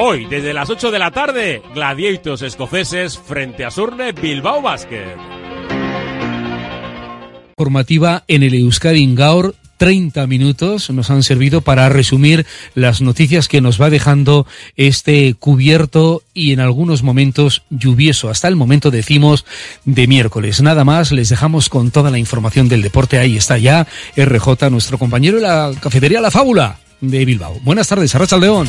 Hoy, desde las 8 de la tarde, Gladiators escoceses frente a Surne Bilbao Basket. Formativa en el Euskadi Ingaur 30 minutos nos han servido para resumir las noticias que nos va dejando este cubierto y en algunos momentos lluvioso. Hasta el momento decimos de miércoles. Nada más, les dejamos con toda la información del deporte. Ahí está ya RJ, nuestro compañero de la cafetería La Fábula de Bilbao. Buenas tardes, Arracha León.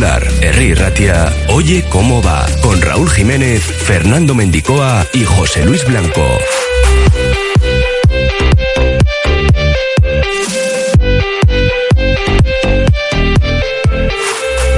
Popular, Ratia, Oye cómo va, con Raúl Jiménez, Fernando Mendicoa y José Luis Blanco.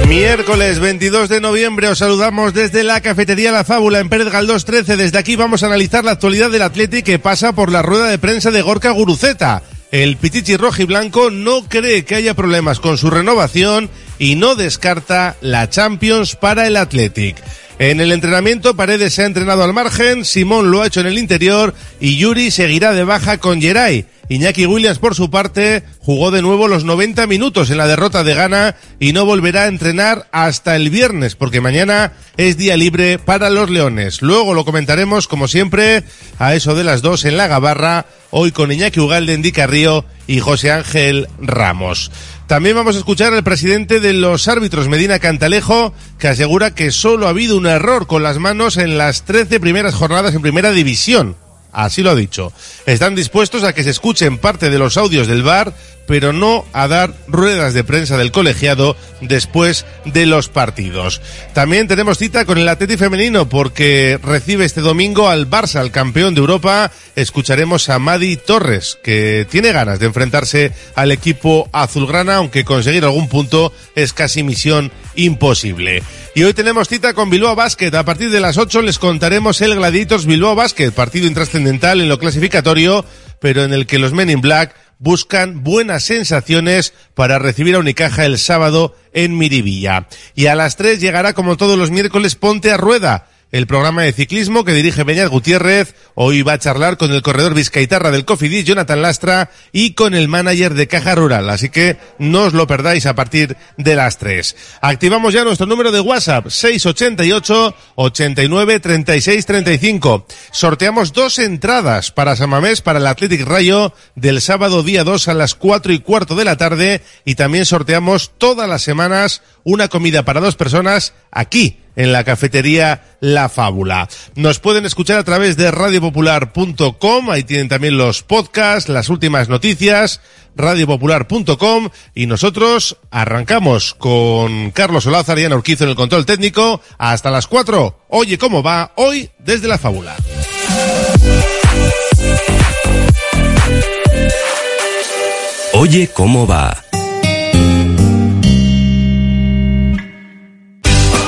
Miércoles 22 de noviembre os saludamos desde la cafetería La Fábula en Pérez Galdós 13. Desde aquí vamos a analizar la actualidad del Atleti que pasa por la rueda de prensa de Gorka Guruceta. El Pitichi rojo y blanco no cree que haya problemas con su renovación y no descarta la Champions para el Athletic. En el entrenamiento, Paredes se ha entrenado al margen, Simón lo ha hecho en el interior y Yuri seguirá de baja con Geray. Iñaki Williams, por su parte, jugó de nuevo los 90 minutos en la derrota de Ghana y no volverá a entrenar hasta el viernes, porque mañana es día libre para los Leones. Luego lo comentaremos, como siempre, a eso de las dos en la Gabarra, hoy con Iñaki Ugalde en Río y José Ángel Ramos. También vamos a escuchar al presidente de los árbitros, Medina Cantalejo, que asegura que solo ha habido un error con las manos en las 13 primeras jornadas en primera división. Así lo ha dicho. Están dispuestos a que se escuchen parte de los audios del bar, pero no a dar ruedas de prensa del colegiado después de los partidos. También tenemos cita con el Atleti femenino porque recibe este domingo al Barça, al campeón de Europa. Escucharemos a Madi Torres, que tiene ganas de enfrentarse al equipo azulgrana, aunque conseguir algún punto es casi misión imposible. Y hoy tenemos cita con Bilbao Basket. A partir de las 8 les contaremos el Gladiators Bilbao Basket, partido intrascendental en lo clasificatorio, pero en el que los Men in Black buscan buenas sensaciones para recibir a Unicaja el sábado en Miribilla. Y a las 3 llegará como todos los miércoles Ponte a Rueda el programa de ciclismo que dirige Beñat Gutiérrez. Hoy va a charlar con el corredor vizcaitarra del Cofidis, Jonathan Lastra, y con el manager de Caja Rural. Así que no os lo perdáis a partir de las 3. Activamos ya nuestro número de WhatsApp, 688 89 36 35. Sorteamos dos entradas para Samamés para el Athletic Rayo del sábado día 2 a las 4 y cuarto de la tarde y también sorteamos todas las semanas una comida para dos personas aquí en la cafetería La Fábula. Nos pueden escuchar a través de radiopopular.com, ahí tienen también los podcasts, las últimas noticias, radiopopular.com y nosotros arrancamos con Carlos Olázar y Ana en el control técnico hasta las 4. Oye, ¿cómo va? Hoy desde La Fábula. Oye, ¿cómo va?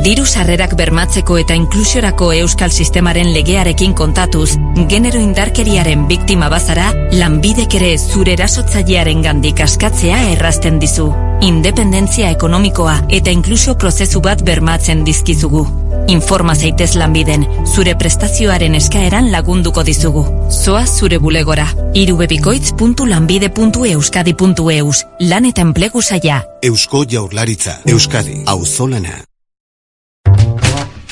Diru sarrerak bermatzeko eta inklusiorako euskal sistemaren legearekin kontatuz, genero indarkeriaren biktima bazara, lanbidek ere zure erasotzailearen gandik askatzea errazten dizu. Independentzia ekonomikoa eta inklusio prozesu bat bermatzen dizkizugu. Informa zaitez lanbiden, zure prestazioaren eskaeran lagunduko dizugu. Zoa zure bulegora. irubebikoitz.lanbide.euskadi.eus Lan eta enplegu saia. Eusko Jaurlaritza. Euskadi. Auzolana.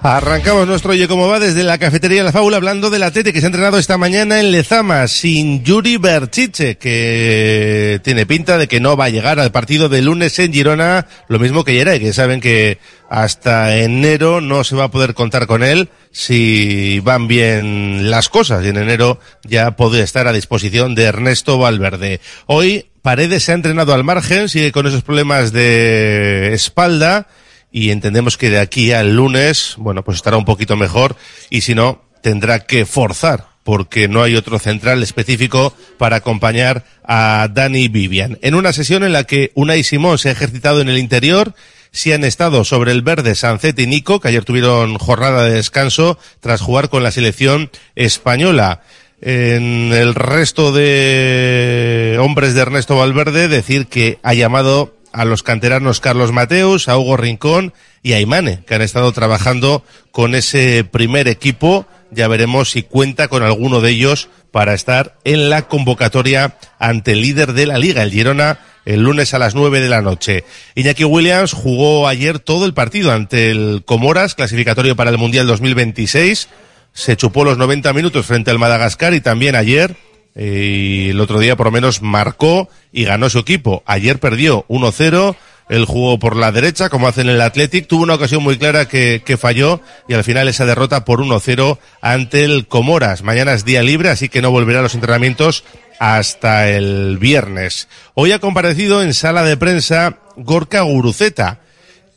Arrancamos nuestro Oye Cómo Va desde la cafetería La Fábula hablando del atleta que se ha entrenado esta mañana en Lezama sin Yuri Berchiche, que tiene pinta de que no va a llegar al partido de lunes en Girona, lo mismo que Yeray, que saben que hasta enero no se va a poder contar con él si van bien las cosas y en enero ya podría estar a disposición de Ernesto Valverde. Hoy Paredes se ha entrenado al margen, sigue con esos problemas de espalda y entendemos que de aquí al lunes, bueno, pues estará un poquito mejor y si no, tendrá que forzar porque no hay otro central específico para acompañar a Dani Vivian. En una sesión en la que Unai Simón se ha ejercitado en el interior, sí han estado sobre el verde Sancet y Nico, que ayer tuvieron jornada de descanso tras jugar con la selección española. En el resto de hombres de Ernesto Valverde, decir que ha llamado a los canteranos Carlos Mateus, a Hugo Rincón y a Imane, que han estado trabajando con ese primer equipo. Ya veremos si cuenta con alguno de ellos para estar en la convocatoria ante el líder de la liga, el Girona, el lunes a las nueve de la noche. Iñaki Williams jugó ayer todo el partido ante el Comoras, clasificatorio para el Mundial 2026. Se chupó los 90 minutos frente al Madagascar y también ayer y el otro día por lo menos marcó y ganó su equipo. Ayer perdió 1-0, él jugó por la derecha como hacen en el Athletic, tuvo una ocasión muy clara que, que falló y al final esa derrota por 1-0 ante el Comoras. Mañana es día libre, así que no volverá a los entrenamientos hasta el viernes. Hoy ha comparecido en sala de prensa Gorka Guruceta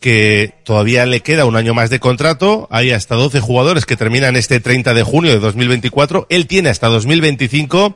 que todavía le queda un año más de contrato. Hay hasta 12 jugadores que terminan este 30 de junio de 2024. Él tiene hasta 2025,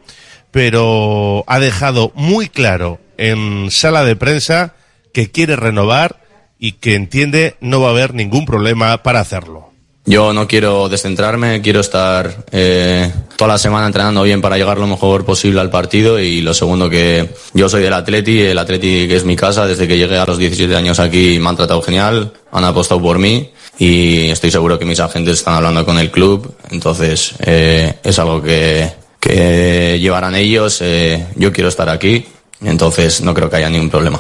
pero ha dejado muy claro en sala de prensa que quiere renovar y que entiende no va a haber ningún problema para hacerlo. Yo no quiero descentrarme, quiero estar eh, toda la semana entrenando bien para llegar lo mejor posible al partido y lo segundo que yo soy del Atleti, el Atleti que es mi casa, desde que llegué a los 17 años aquí me han tratado genial, han apostado por mí y estoy seguro que mis agentes están hablando con el club, entonces eh, es algo que, que llevarán ellos, eh, yo quiero estar aquí, entonces no creo que haya ningún problema.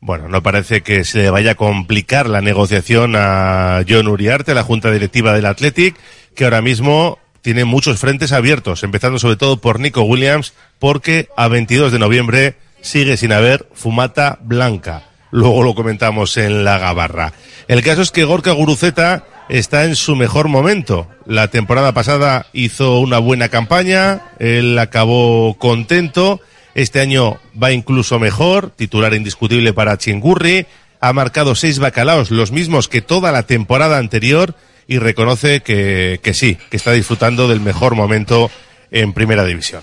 Bueno, no parece que se le vaya a complicar la negociación a John Uriarte, la junta directiva del Athletic, que ahora mismo tiene muchos frentes abiertos, empezando sobre todo por Nico Williams, porque a 22 de noviembre sigue sin haber fumata blanca. Luego lo comentamos en la gabarra. El caso es que Gorka Guruceta está en su mejor momento. La temporada pasada hizo una buena campaña, él acabó contento este año va incluso mejor, titular indiscutible para Chingurri, ha marcado seis bacalaos, los mismos que toda la temporada anterior, y reconoce que, que sí, que está disfrutando del mejor momento en primera división.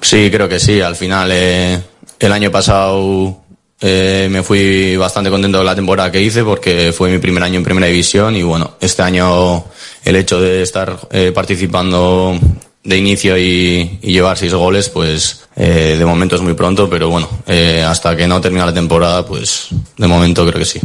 Sí, creo que sí. Al final, eh, el año pasado eh, me fui bastante contento de la temporada que hice porque fue mi primer año en primera división y bueno, este año el hecho de estar eh, participando de inicio y, llevar seis goles, pues eh, de momento es muy pronto, pero bueno, eh, hasta que no termine la temporada, pues de momento creo que sí.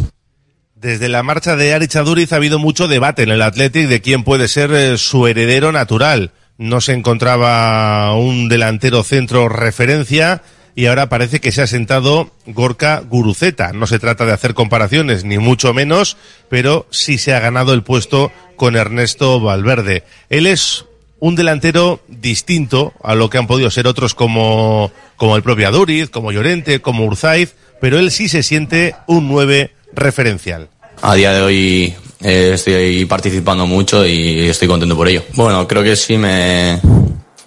Desde la marcha de Ari Chaduriz ha habido mucho debate en el Athletic de quién puede ser eh, su heredero natural. No se encontraba un delantero centro referencia y ahora parece que se ha sentado Gorka Guruceta. No se trata de hacer comparaciones, ni mucho menos, pero sí se ha ganado el puesto con Ernesto Valverde. Él es un delantero distinto a lo que han podido ser otros como, como el propio Aduriz, como Llorente, como Urzaiz, pero él sí se siente un 9 referencial. A día de hoy eh, estoy participando mucho y estoy contento por ello. Bueno, creo que sí me,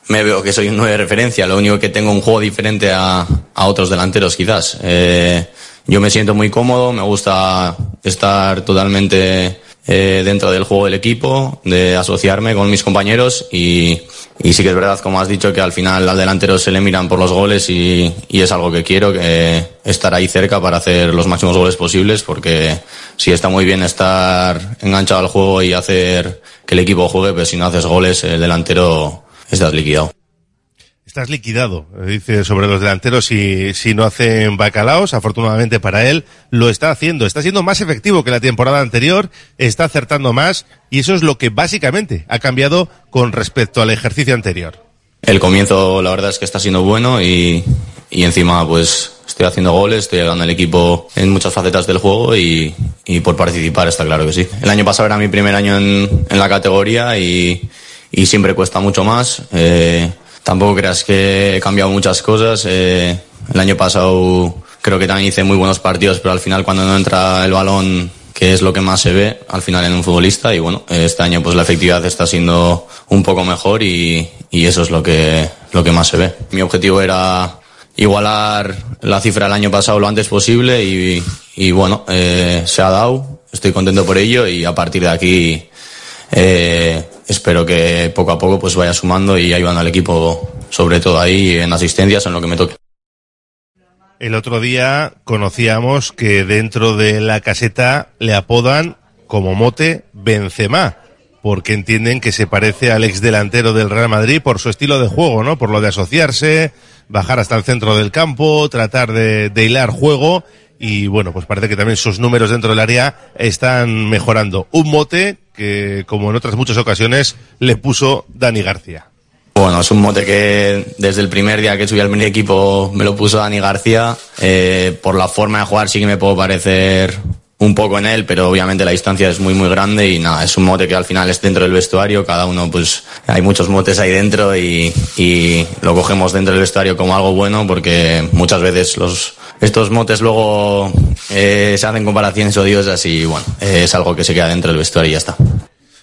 me veo que soy un 9 de referencia, lo único que tengo un juego diferente a, a otros delanteros quizás. Eh, yo me siento muy cómodo, me gusta estar totalmente eh, dentro del juego del equipo, de asociarme con mis compañeros y, y, sí que es verdad, como has dicho, que al final al delantero se le miran por los goles y, y, es algo que quiero, que estar ahí cerca para hacer los máximos goles posibles porque sí está muy bien estar enganchado al juego y hacer que el equipo juegue, pero si no haces goles el delantero estás liquidado. Estás liquidado, dice sobre los delanteros si, si no hacen bacalaos. Afortunadamente para él lo está haciendo. Está siendo más efectivo que la temporada anterior, está acertando más y eso es lo que básicamente ha cambiado con respecto al ejercicio anterior. El comienzo la verdad es que está siendo bueno y, y encima pues estoy haciendo goles, estoy ayudando al equipo en muchas facetas del juego y, y, por participar está claro que sí. El año pasado era mi primer año en, en la categoría y, y siempre cuesta mucho más. Eh, Tampoco creas que he cambiado muchas cosas. Eh, el año pasado creo que también hice muy buenos partidos, pero al final cuando no entra el balón, que es lo que más se ve al final en un futbolista, y bueno, este año pues la efectividad está siendo un poco mejor y, y eso es lo que, lo que más se ve. Mi objetivo era igualar la cifra del año pasado lo antes posible y, y bueno, eh, se ha dado, estoy contento por ello y a partir de aquí eh, espero que poco a poco pues vaya sumando y ayudando al equipo, sobre todo ahí en asistencias, en lo que me toque. El otro día conocíamos que dentro de la caseta le apodan como mote Benzema, porque entienden que se parece al ex delantero del Real Madrid por su estilo de juego, ¿no? Por lo de asociarse, bajar hasta el centro del campo, tratar de, de hilar juego y bueno, pues parece que también sus números dentro del área están mejorando. Un mote que, como en otras muchas ocasiones, le puso Dani García. Bueno, es un mote que desde el primer día que subí al primer equipo me lo puso Dani García. Eh, por la forma de jugar sí que me puedo parecer un poco en él, pero obviamente la distancia es muy muy grande y nada, es un mote que al final es dentro del vestuario, cada uno pues hay muchos motes ahí dentro y, y lo cogemos dentro del vestuario como algo bueno porque muchas veces los estos motes luego eh, se hacen comparaciones odiosas y bueno, eh, es algo que se queda dentro del vestuario y ya está.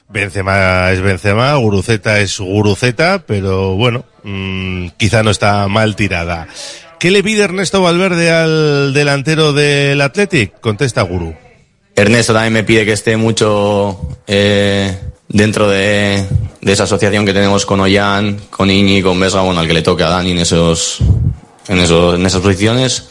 Benzema es Benzema, Guruceta es Guruceta, pero bueno, mmm, quizá no está mal tirada. ¿Qué le pide Ernesto Valverde al delantero del Athletic? Contesta Guru. Ernesto también me pide que esté mucho eh, dentro de, de, esa asociación que tenemos con Ollán, con Iñi, con Vesga, bueno, al que le toque a Dani en esos en, eso, en esas posiciones.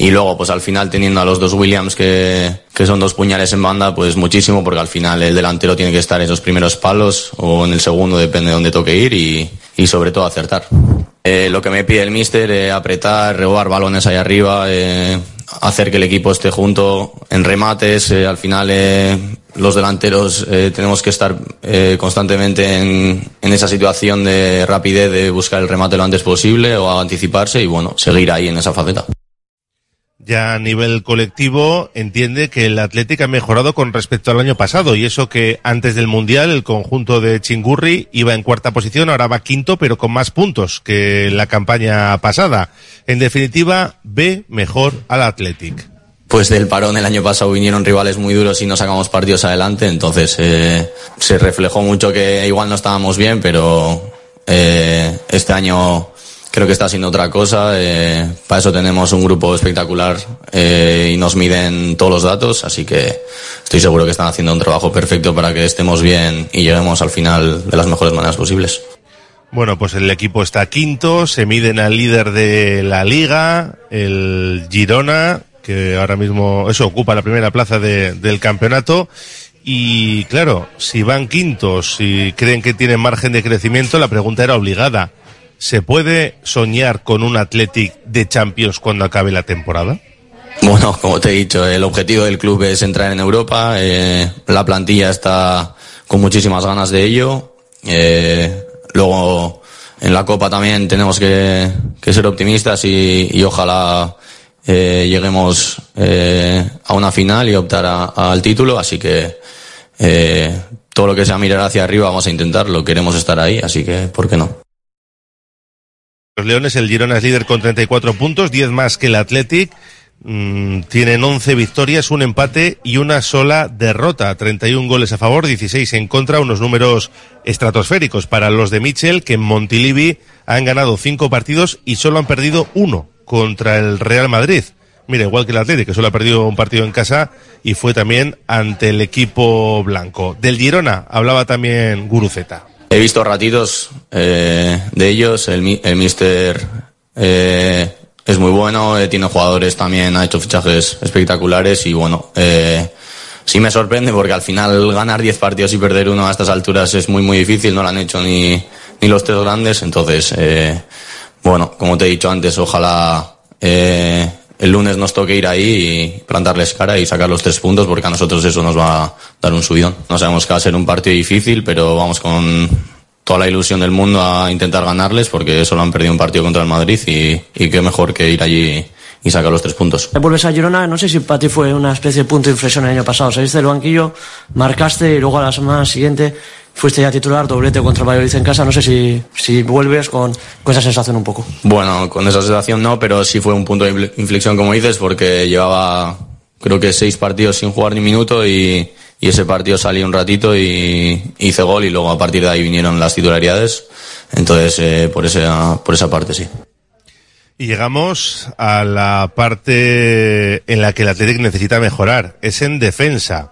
Y luego, pues al final teniendo a los dos Williams que, que son dos puñales en banda, pues muchísimo, porque al final el delantero tiene que estar en esos primeros palos o en el segundo, depende de dónde toque ir y, y sobre todo acertar. Eh, lo que me pide el míster, eh, apretar, robar balones ahí arriba, eh, hacer que el equipo esté junto en remates. eh, al final, los delanteros tenemos que estar constantemente en, en esa situación de rapidez, de buscar el remate lo antes posible o anticiparse y bueno, seguir ahí en esa faceta. Ya a nivel colectivo entiende que el Atlético ha mejorado con respecto al año pasado y eso que antes del Mundial el conjunto de Chingurri iba en cuarta posición, ahora va quinto pero con más puntos que la campaña pasada. En definitiva, ve mejor al Athletic. Pues del parón el año pasado vinieron rivales muy duros y no sacamos partidos adelante, entonces eh, se reflejó mucho que igual no estábamos bien, pero eh, este año creo que está siendo otra cosa. eh, para eso tenemos un grupo espectacular eh, y nos miden todos los datos, así que estoy seguro que están haciendo un trabajo perfecto para que estemos bien y lleguemos al final de las mejores maneras posibles. Bueno, pues el equipo está quinto, se miden al líder de la liga, el Girona, que ahora mismo eso ocupa la primera plaza de- del campeonato. Y claro, si van quintos, si creen que tienen margen de crecimiento, la pregunta era obligada. ¿Se puede soñar con un Athletic de Champions cuando acabe la temporada? Bueno, como te he dicho, el objetivo del club es entrar en Europa. eh, la plantilla está con muchísimas ganas de ello. eh, luego, en la Copa también tenemos que, ser optimistas y, y ojalá eh, lleguemos eh, a una final y optar al título. Así que eh, todo lo que sea mirar hacia arriba vamos a intentarlo. Queremos estar ahí, así que ¿por qué no? Los Leones, el Girona es líder con 34 puntos, 10 más que el Athletic. Mm, tienen 11 victorias, un empate y una sola derrota. 31 goles a favor, 16 en contra, unos números estratosféricos para los de Mitchell, que en Montilivi han ganado 5 partidos y solo han perdido uno contra el Real Madrid. Mira, igual que el Athletic, que solo ha perdido un partido en casa y fue también ante el equipo blanco. Del Girona hablaba también Guruceta. He visto ratitos eh, de ellos. El, mi- el mister eh, es muy bueno, eh, tiene jugadores también, ha hecho fichajes espectaculares y bueno, eh, sí me sorprende porque al final ganar 10 partidos y perder uno a estas alturas es muy muy difícil, no lo han hecho ni, ni los tres grandes, entonces eh, bueno, como te he dicho antes, ojalá el lunes nos toque ir ahí y plantarles cara y sacar los tres puntos porque a nosotros eso nos va a dar un subidón. No sabemos que va a ser un partido difícil, pero vamos con toda la ilusión del mundo a intentar ganarles porque solo han perdido un partido contra el Madrid y, y qué mejor que ir allí y sacar los tres puntos. Vuelves a Girona, no sé si para ti fue una especie de punto de inflexión el año pasado. Saliste del banquillo, marcaste y luego a la semana siguiente fuiste ya titular, doblete contra el Valladolid en casa. No sé si, si vuelves con, con esa sensación un poco. Bueno, con esa sensación no, pero sí fue un punto de infle- inflexión, como dices, porque llevaba creo que seis partidos sin jugar ni minuto y, y ese partido salí un ratito y hice gol y luego a partir de ahí vinieron las titularidades. Entonces, eh, por, esa, por esa parte sí. Y llegamos a la parte en la que el Athletic necesita mejorar. Es en defensa.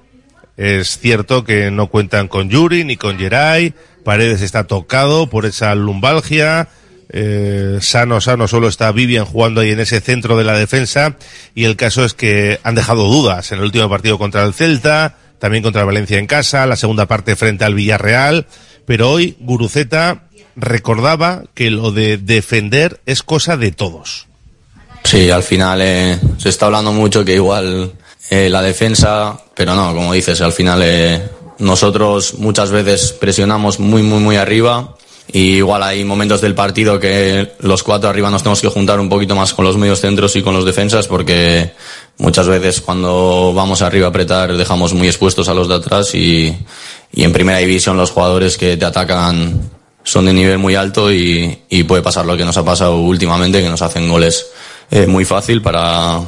Es cierto que no cuentan con Yuri ni con Geray. Paredes está tocado por esa lumbalgia. Eh, sano, sano, solo está Vivian jugando ahí en ese centro de la defensa. Y el caso es que han dejado dudas en el último partido contra el Celta, también contra el Valencia en casa, la segunda parte frente al Villarreal. Pero hoy Guruceta recordaba que lo de defender es cosa de todos. Sí, al final eh, se está hablando mucho que igual eh, la defensa, pero no, como dices, al final eh, nosotros muchas veces presionamos muy, muy, muy arriba y igual hay momentos del partido que los cuatro arriba nos tenemos que juntar un poquito más con los medios centros y con los defensas porque muchas veces cuando vamos arriba a apretar dejamos muy expuestos a los de atrás y, y en primera división los jugadores que te atacan son de nivel muy alto y, y puede pasar lo que nos ha pasado últimamente, que nos hacen goles eh, muy fácil para,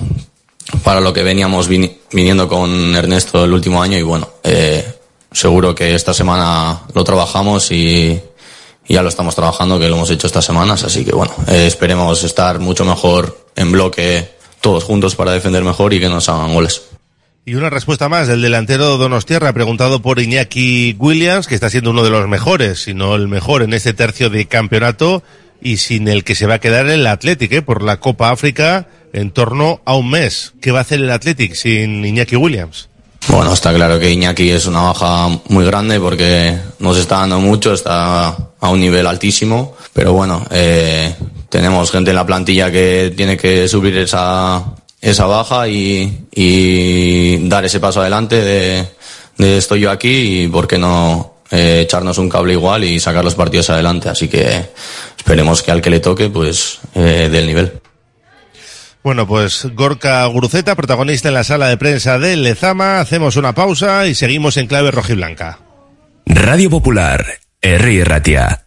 para lo que veníamos vini- viniendo con Ernesto el último año y bueno, eh, seguro que esta semana lo trabajamos y, ya lo estamos trabajando, que lo hemos hecho estas semanas, así que bueno, eh, esperemos estar mucho mejor en bloque todos juntos para defender mejor y que nos hagan goles. Y una respuesta más del delantero Donostierra, preguntado por Iñaki Williams, que está siendo uno de los mejores, si no el mejor en este tercio de campeonato. y sin el que se va a quedar el Athletic, ¿eh? por la Copa África en torno a un mes. ¿Qué va a hacer el Athletic sin Iñaki Williams? Bueno, está claro que Iñaki es una baja muy grande porque nos está dando mucho, está a un nivel altísimo, pero bueno, eh, tenemos gente en la plantilla que tiene que subir esa, esa baja y, dar ese paso adelante de, de estoy yo aquí y por qué no eh, echarnos un cable igual y sacar los partidos adelante. Así que esperemos que al que le toque, pues, eh, del nivel. Bueno, pues Gorka Guruceta, protagonista en la sala de prensa de Lezama. Hacemos una pausa y seguimos en clave rojiblanca. Radio Popular, R. Ratia.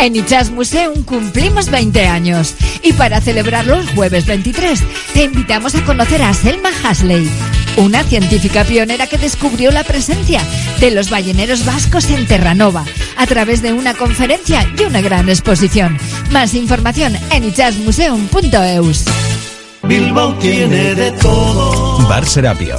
En Ichas Museum cumplimos 20 años y para celebrarlo el jueves 23 te invitamos a conocer a Selma Hasley, una científica pionera que descubrió la presencia de los balleneros vascos en Terranova a través de una conferencia y una gran exposición. Más información en ichasmuseum.eus. Bilbao tiene de todo. Bar Serapio.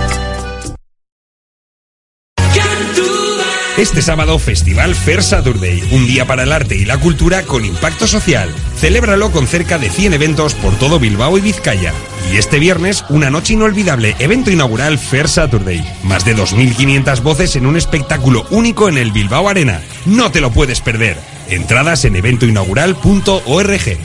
Este sábado, Festival Fair Saturday, un día para el arte y la cultura con impacto social. Celébralo con cerca de 100 eventos por todo Bilbao y Vizcaya. Y este viernes, una noche inolvidable, evento inaugural Fair Saturday. Más de 2.500 voces en un espectáculo único en el Bilbao Arena. No te lo puedes perder. Entradas en eventoinaugural.org.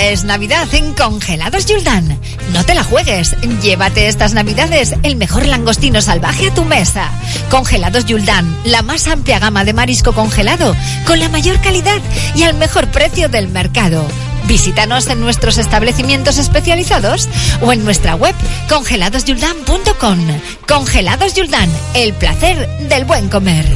Es Navidad en Congelados Yuldan. No te la juegues. Llévate estas Navidades el mejor langostino salvaje a tu mesa. Congelados Yuldan, la más amplia gama de marisco congelado, con la mayor calidad y al mejor precio del mercado. Visítanos en nuestros establecimientos especializados o en nuestra web congeladosyuldan.com. Congelados Yuldan, el placer del buen comer.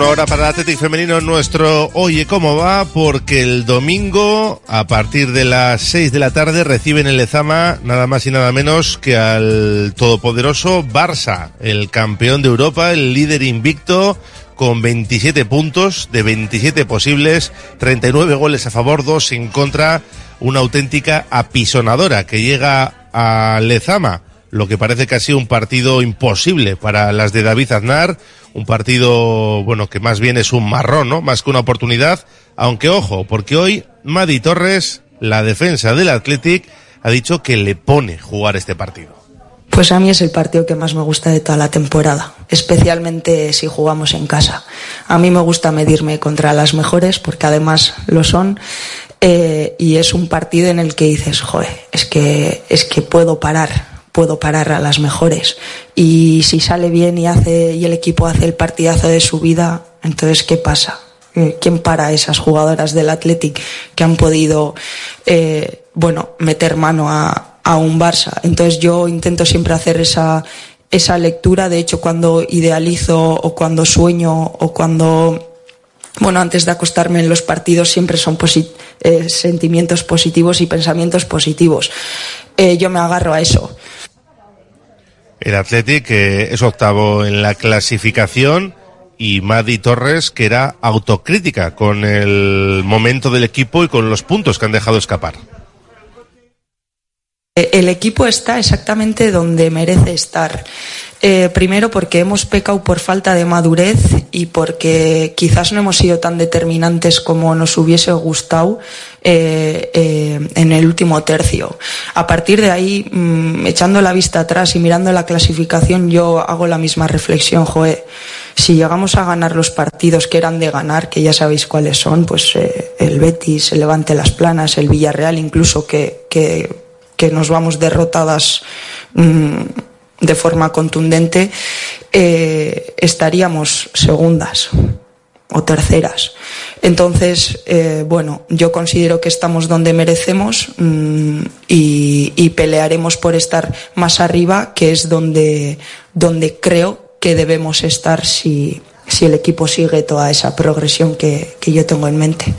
Ahora para el Atlético Femenino nuestro Oye cómo va, porque el domingo a partir de las 6 de la tarde reciben en Lezama nada más y nada menos que al todopoderoso Barça, el campeón de Europa, el líder invicto con 27 puntos de 27 posibles, 39 goles a favor, 2 en contra, una auténtica apisonadora que llega a Lezama lo que parece que ha sido un partido imposible para las de David Aznar, un partido, bueno, que más bien es un marrón, ¿no? Más que una oportunidad, aunque ojo, porque hoy Madi Torres, la defensa del Athletic, ha dicho que le pone jugar este partido. Pues a mí es el partido que más me gusta de toda la temporada, especialmente si jugamos en casa. A mí me gusta medirme contra las mejores, porque además lo son, eh, y es un partido en el que dices, joder, es que, es que puedo parar, puedo parar a las mejores. Y si sale bien y hace y el equipo hace el partidazo de su vida, entonces ¿qué pasa? Eh, ¿Quién para esas jugadoras del Athletic que han podido, eh, bueno, meter mano a, un Barça? Entonces yo intento siempre hacer esa esa lectura. De hecho, cuando idealizo o cuando sueño o cuando bueno, antes de acostarme en los partidos siempre son eh, sentimientos positivos y pensamientos positivos. Yo me agarro a eso. El Athletic es octavo en la clasificación y Madi Torres que era autocrítica con el momento del equipo y con los puntos que han dejado escapar. Eh, El equipo está exactamente donde merece estar. Eh, primero porque hemos pecado por falta de madurez y porque quizás no hemos sido tan determinantes como nos hubiese gustado eh, en el último tercio. A partir de ahí, mm, echando la vista atrás y mirando la clasificación, yo hago la misma reflexión, Joe. Si llegamos a ganar los partidos que eran de ganar, que ya sabéis cuáles son, pues el Betis, el Levante Las Planas, el Villarreal, incluso que, que nos vamos derrotadas mm, de forma contundente, eh, estaríamos segundas o terceras. Entonces, eh, bueno, yo considero que estamos donde merecemos mm, y, y pelearemos por estar más arriba, que es donde, donde creo que debemos estar si, si el equipo sigue toda esa progresión que, que yo tengo en mente.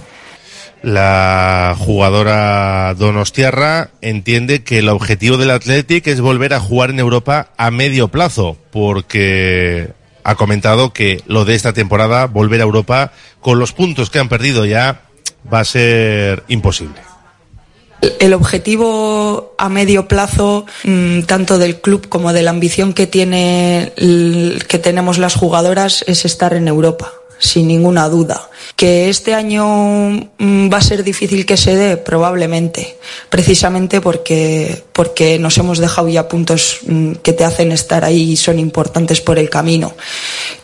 La jugadora Donostiarra entiende que el objetivo del Athletic es volver a jugar en Europa a medio plazo, porque ha comentado que lo de esta temporada, volver a Europa con los puntos que han perdido ya, va a ser imposible. El objetivo a medio plazo, mm, tanto del club como de la ambición que tiene que tenemos las jugadoras, es estar en Europa, sin ninguna duda. Que este año mm, va a ser difícil que se dé, probablemente, precisamente porque, porque nos hemos dejado ya puntos mm, que te hacen estar ahí y son importantes por el camino.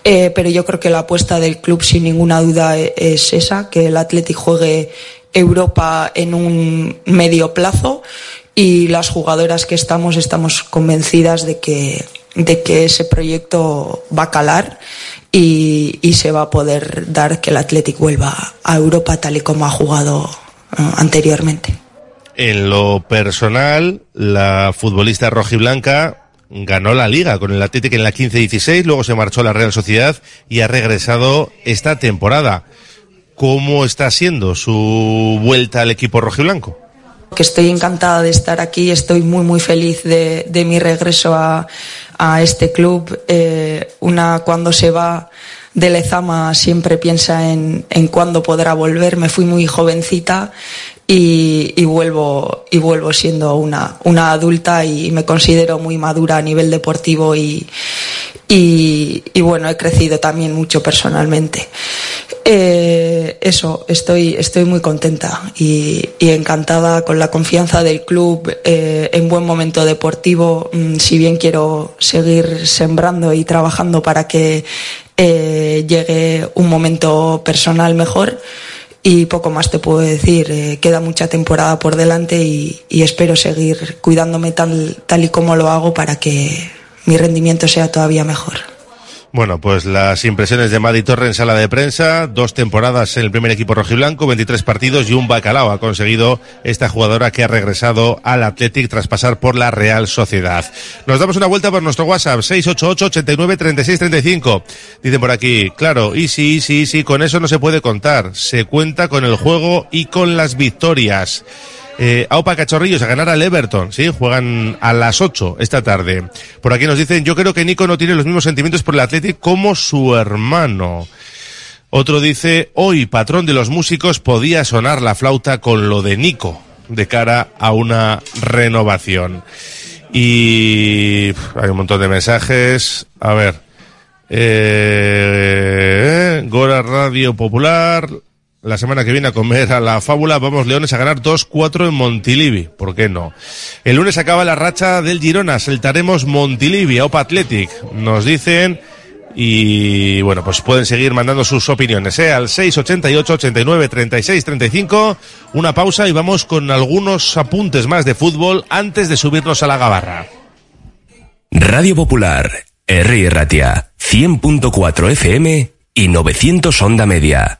Eh, pero yo creo que la apuesta del club, sin ninguna duda, e- es esa, que el Athletic juegue Europa en un medio plazo y las jugadoras que estamos estamos convencidas de que, de que ese proyecto va a calar y, y se va a poder dar que el Athletic vuelva a Europa tal y como ha jugado eh, anteriormente. En lo personal, la futbolista rojiblanca ganó la liga con el Athletic en la 15-16, luego se marchó a la Real Sociedad y ha regresado esta temporada. ¿Cómo está siendo su vuelta al equipo rojiblanco? que estoy encantada de estar aquí, estoy muy muy feliz de, de mi regreso a, a este club. Eh, una cuando se va de Lezama siempre piensa en, en cuándo podrá volver. Me fui muy jovencita y, vuelvo y vuelvo siendo una, una adulta y me considero muy madura a nivel deportivo y, y, bueno, he crecido también mucho personalmente. Eh, eso, estoy, estoy muy contenta y, y encantada con la confianza del club eh, en buen momento deportivo. Mm, si bien quiero seguir sembrando y trabajando para que eh, llegue un momento personal mejor. Y poco más te puedo decir. Eh, queda mucha temporada por delante y, y espero seguir cuidándome tal, tal y como lo hago para que mi rendimiento sea todavía mejor. Bueno, pues las impresiones de Madi Torre en sala de prensa, dos temporadas en el primer equipo rojiblanco, 23 partidos y un bacalao ha conseguido esta jugadora que ha regresado al Athletic tras pasar por la Real Sociedad. Nos damos una vuelta por nuestro WhatsApp, 688 89 36 35. Dicen por aquí, claro, y sí, sí, sí, con eso no se puede contar. Se cuenta con el juego y con las victorias. Eh, Aupa Cachorrillos a ganar al Everton, ¿sí? Juegan a las 8 esta tarde. Por aquí nos dicen, yo creo que Nico no tiene los mismos sentimientos por el Athletic como su hermano. Otro dice, hoy, patrón de los músicos, podía sonar la flauta con lo de Nico, de cara a una renovación. Y hay un montón de mensajes. A ver. Eh, Gora Radio Popular. La semana que viene a comer a la fábula, vamos Leones a ganar 2-4 en Montilivi. ¿Por qué no? El lunes acaba la racha del Girona, saltaremos Montilivi, Opa Athletic. Nos dicen y bueno, pues pueden seguir mandando sus opiniones, ¿eh? Al 688 89 36 35. Una pausa y vamos con algunos apuntes más de fútbol antes de subirnos a la gabarra. Radio Popular, R. Ratia, 100.4 FM y 900 Onda Media.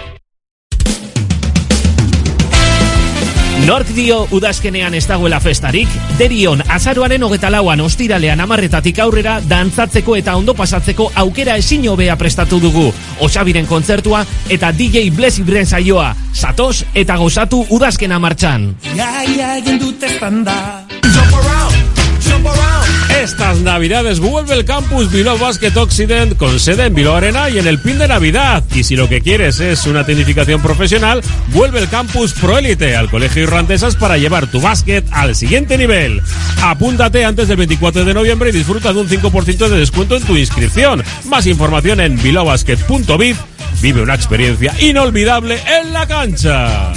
Nork dio udazkenean ez dagoela festarik, derion azaroaren hogeta lauan ostiralean amarretatik aurrera dantzatzeko eta ondo pasatzeko aukera ezin hobea prestatu dugu. Osabiren kontzertua eta DJ Bless Ibren saioa. Satos eta gozatu udazkena martxan. Ya, ya, egin dut estanda. Estas navidades vuelve el campus Bilbao Basket Occident con sede en Bilbao Arena y en el pin de Navidad. Y si lo que quieres es una tecnificación profesional, vuelve el campus Proélite al Colegio Irrandesas para llevar tu básquet al siguiente nivel. Apúntate antes del 24 de noviembre y disfruta de un 5% de descuento en tu inscripción. Más información en bilbaobasket.biz. Vive una experiencia inolvidable en la cancha.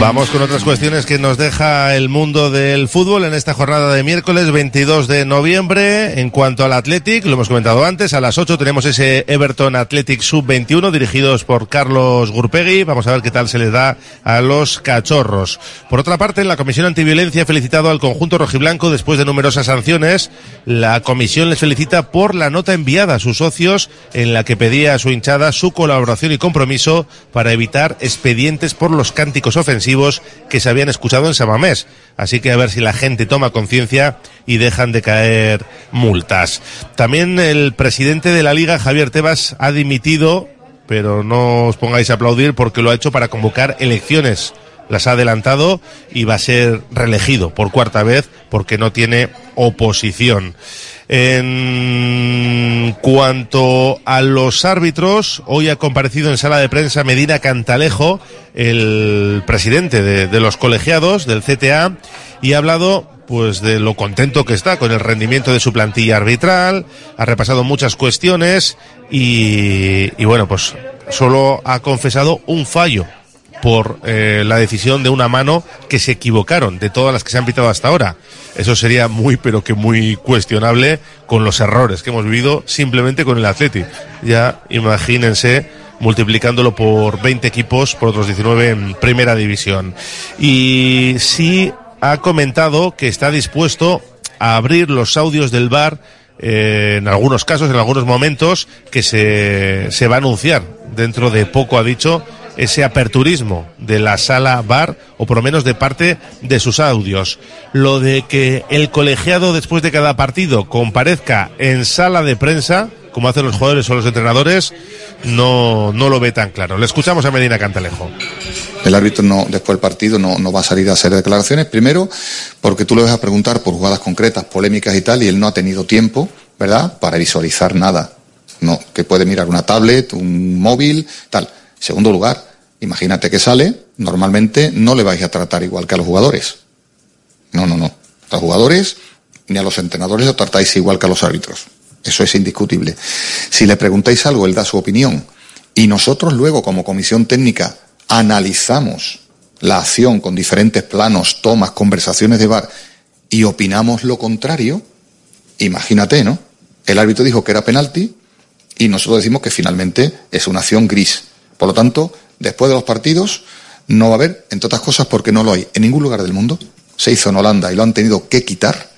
Vamos con otras cuestiones que nos deja el mundo del fútbol en esta jornada de miércoles 22 de noviembre. En cuanto al Athletic, lo hemos comentado antes, a las 8 tenemos ese Everton Athletic Sub-21 dirigidos por Carlos Gurpegui. Vamos a ver qué tal se les da a los cachorros. Por otra parte, la Comisión Antiviolencia ha felicitado al conjunto rojiblanco después de numerosas sanciones. La comisión les felicita por la nota enviada a sus socios en la que pedía a su hinchada su colaboración y compromiso para evitar expedientes por los cánticos ofensivos que se habían escuchado en Samamés. Así que a ver si la gente toma conciencia y dejan de caer multas. También el presidente de la liga, Javier Tebas, ha dimitido, pero no os pongáis a aplaudir porque lo ha hecho para convocar elecciones. Las ha adelantado y va a ser reelegido por cuarta vez porque no tiene oposición. En cuanto a los árbitros, hoy ha comparecido en sala de prensa Medina Cantalejo, el presidente de, los colegiados del CTA, y ha hablado pues de lo contento que está con el rendimiento de su plantilla arbitral, ha repasado muchas cuestiones y, y bueno, pues solo ha confesado un fallo por eh, la decisión de una mano que se equivocaron de todas las que se han pitado hasta ahora. Eso sería muy, pero que muy cuestionable con los errores que hemos vivido simplemente con el Atleti. Ya imagínense multiplicándolo por 20 equipos, por otros 19 en primera división. Y sí ha comentado que está dispuesto a abrir los audios del bar eh, en algunos casos, en algunos momentos, que se, se va a anunciar. Dentro de poco ha dicho ese aperturismo de la sala bar o por lo menos de parte de sus audios. Lo de que el colegiado después de cada partido comparezca en sala de prensa, como hacen los jugadores o los entrenadores, no, no lo ve tan claro. Le escuchamos a Medina Cantalejo. El árbitro no, después del partido no, no va a salir a hacer declaraciones. Primero, porque tú le vas a preguntar por jugadas concretas, polémicas y tal, y él no ha tenido tiempo, ¿verdad?, para visualizar nada. No, que puede mirar una tablet, un móvil, tal. Segundo lugar, imagínate que sale, normalmente no le vais a tratar igual que a los jugadores. No, no, no. A los jugadores ni a los entrenadores lo tratáis igual que a los árbitros. Eso es indiscutible. Si le preguntáis algo, él da su opinión. Y nosotros luego, como comisión técnica, analizamos la acción con diferentes planos, tomas, conversaciones de bar y opinamos lo contrario, imagínate, ¿no? El árbitro dijo que era penalti y nosotros decimos que finalmente es una acción gris. Por lo tanto, después de los partidos no va a haber, entre otras cosas, porque no lo hay en ningún lugar del mundo. Se hizo en Holanda y lo han tenido que quitar.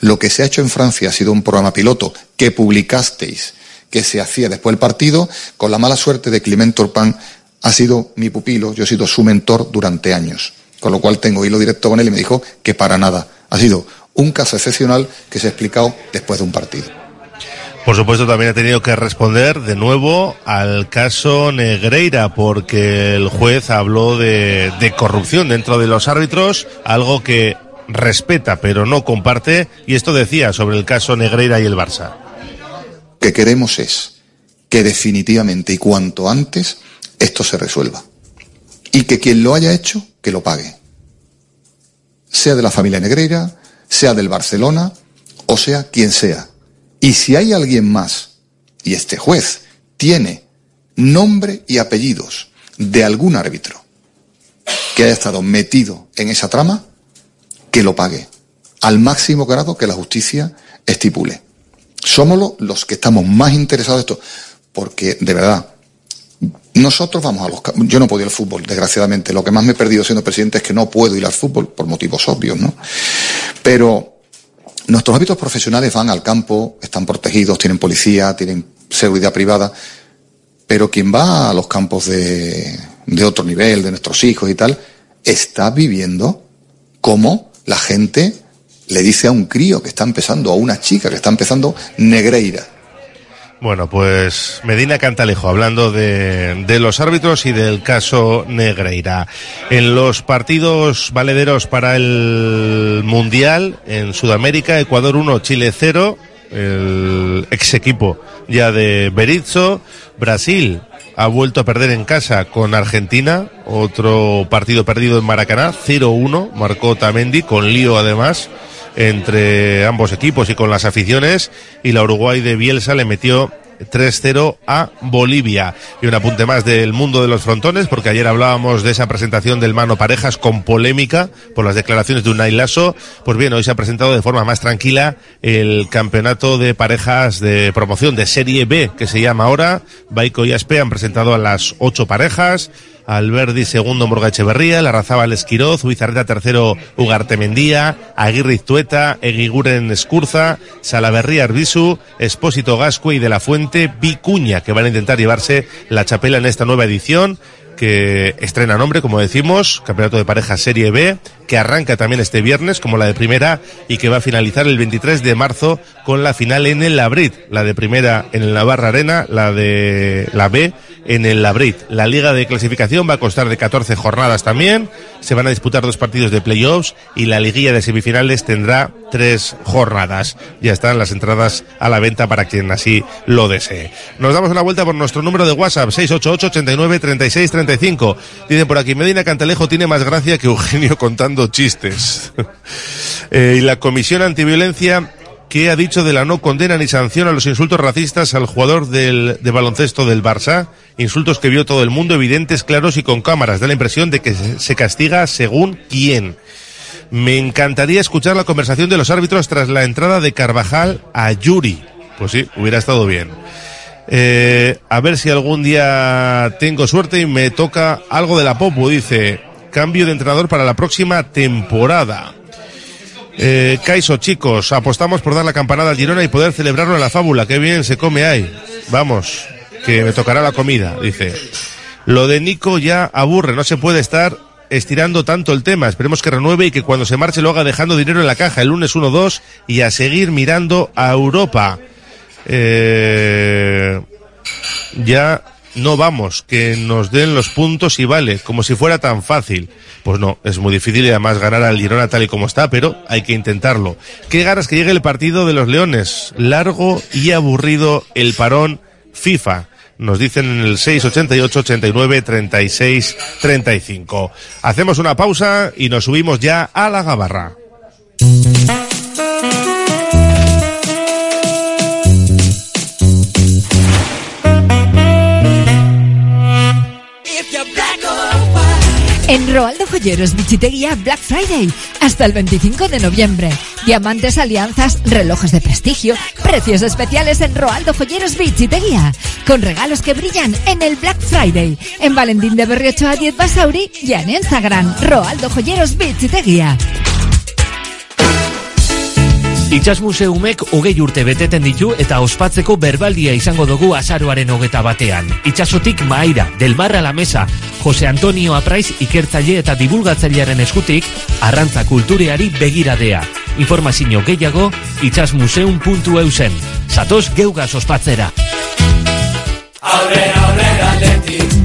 Lo que se ha hecho en Francia ha sido un programa piloto que publicasteis, que se hacía después del partido, con la mala suerte de Clement Turpin, ha sido mi pupilo, yo he sido su mentor durante años. Con lo cual tengo hilo directo con él y me dijo que para nada. Ha sido un caso excepcional que se ha explicado después de un partido. Por supuesto, también ha tenido que responder de nuevo al caso Negreira, porque el juez habló de, de, corrupción dentro de los árbitros, algo que respeta pero no comparte, y esto decía sobre el caso Negreira y el Barça. Lo que queremos es que definitivamente y cuanto antes esto se resuelva. Y que quien lo haya hecho, que lo pague. Sea de la familia Negreira, sea del Barcelona, o sea quien sea. Y si hay alguien más, y este juez tiene nombre y apellidos de algún árbitro que haya estado metido en esa trama, que lo pague al máximo grado que la justicia estipule. Somos los que estamos más interesados en esto, porque de verdad, nosotros vamos a los Yo no puedo ir al fútbol, desgraciadamente. Lo que más me he perdido siendo presidente es que no puedo ir al fútbol por motivos obvios, ¿no? Pero nuestros hábitos profesionales van al campo, están protegidos, tienen policía, tienen seguridad privada. Pero quien va a los campos de, de otro nivel, de nuestros hijos y tal, está viviendo como la gente le dice a un crío que está empezando, a una chica que está empezando, negreira. Bueno, pues Medina Cantalejo hablando de, de, los árbitros y del caso Negreira. En los partidos valederos para el Mundial en Sudamérica, Ecuador 1, Chile 0, el ex equipo ya de Berizzo, Brasil ha vuelto a perder en casa con Argentina, otro partido perdido en Maracaná, 0-1, marcó Tamendi, con lío además entre ambos equipos y con las aficiones y la Uruguay de Bielsa le metió 3-0 a Bolivia. Y un apunte más del mundo de los frontones, porque ayer hablábamos de esa presentación del Mano Parejas con polémica por las declaraciones de Unai Lasso. Pues bien, hoy se ha presentado de forma más tranquila el campeonato de parejas de promoción de Serie B, que se llama ahora. Baico y Aspe han presentado a las ocho parejas. Alberdi segundo Morga Echeverría, Larrazábal Esquiroz, Uizarreta tercero Ugarte Mendía, Aguirre Iztueta, Eguiguren Escurza, Salaverría Arbisu, Espósito Gascue y de la Fuente Vicuña, que van a intentar llevarse la chapela en esta nueva edición que estrena nombre, como decimos, Campeonato de Pareja Serie B, que arranca también este viernes, como la de primera, y que va a finalizar el 23 de marzo con la final en el Labrit, la de primera en el Navarra Arena, la de la B en el Labrit. La liga de clasificación va a constar de 14 jornadas también, se van a disputar dos partidos de playoffs y la liguilla de semifinales tendrá tres jornadas. Ya están las entradas a la venta para quien así lo desee. Nos damos una vuelta por nuestro número de WhatsApp, 688 89 36 35. Dicen por aquí, Medina Cantalejo tiene más gracia que Eugenio contando chistes. eh, y la Comisión Antiviolencia ¿Qué ha dicho de la no condena ni sanción a los insultos racistas al jugador de baloncesto del Barça? Insultos que vio todo el mundo, evidentes, claros y con cámaras. Da la impresión de que se castiga según quién. Me encantaría escuchar la conversación de los árbitros tras la entrada de Carvajal a Yuri. Pues sí, hubiera estado bien. Eh, a ver si algún día tengo suerte y me toca algo de la Popu, dice. Cambio de entrenador para la próxima temporada. Eh, Caiso, chicos, apostamos por dar la campanada al Girona y poder celebrarlo en la fábula. Qué bien se come ahí. Vamos, que me tocará la comida, dice. Lo de Nico ya aburre, no se puede estar estirando tanto el tema. Esperemos que renueve y que cuando se marche lo haga dejando dinero en la caja el lunes 1-2 y a seguir mirando a Europa. Eh, ya no vamos, que nos den los puntos y vale, como si fuera tan fácil. Pues no, es muy difícil y además ganar al Girona tal y como está, pero hay que intentarlo. Qué ganas que llegue el partido de los Leones. Largo y aburrido el parón FIFA. Nos dicen en el 688 89 36 35. Hacemos una pausa y nos subimos ya a la gabarra. En Roaldo Joyeros Bichiteguía Black Friday hasta el 25 de noviembre. Diamantes, alianzas, relojes de prestigio, precios especiales en Roaldo Joyeros Bichiteguía. Con regalos que brillan en el Black Friday. En Valentín de Berriocho a 10 Basauri y en Instagram Roaldo Joyeros Bichiteguía. Itxas museumek hogei urte beteten ditu eta ospatzeko berbaldia izango dugu azaroaren hogeta batean. Itxasotik maira, del mar a la mesa, Jose Antonio Apraiz ikertzaile eta divulgatzailearen eskutik, arrantza kultureari begiradea. Informazio gehiago, itxasmuseum.eusen. Zatoz geugaz ospatzera.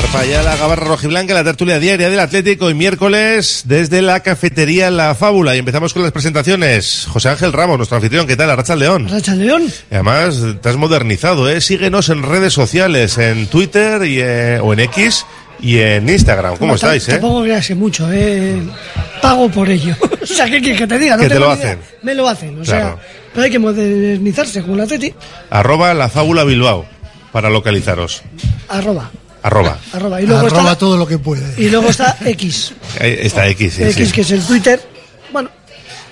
Zarpayala, Gabarra Rojiblanca, la tertulia diaria del Atlético y miércoles desde la cafetería La Fábula. Y empezamos con las presentaciones. José Ángel Ramos, nuestro anfitrión, ¿qué tal? Arracha León. Racha León. Y además, te has modernizado, ¿eh? Síguenos en redes sociales, en Twitter y, eh, o en X y en Instagram. ¿Cómo No, estáis, eh? Tampoco que mucho, eh. Pago por ello. o sea, ¿qué quieres que te diga? No Que te lo hacen. Me lo hacen, o Claro. sea. Pero hay que modernizarse como la Teti. Arroba La Fábula Bilbao, para localizaros. Arroba. Arroba. Arroba. Y luego Arroba está. todo lo que puede. Y luego está X. Ahí está X, sí, X, sí. que es el Twitter. Bueno,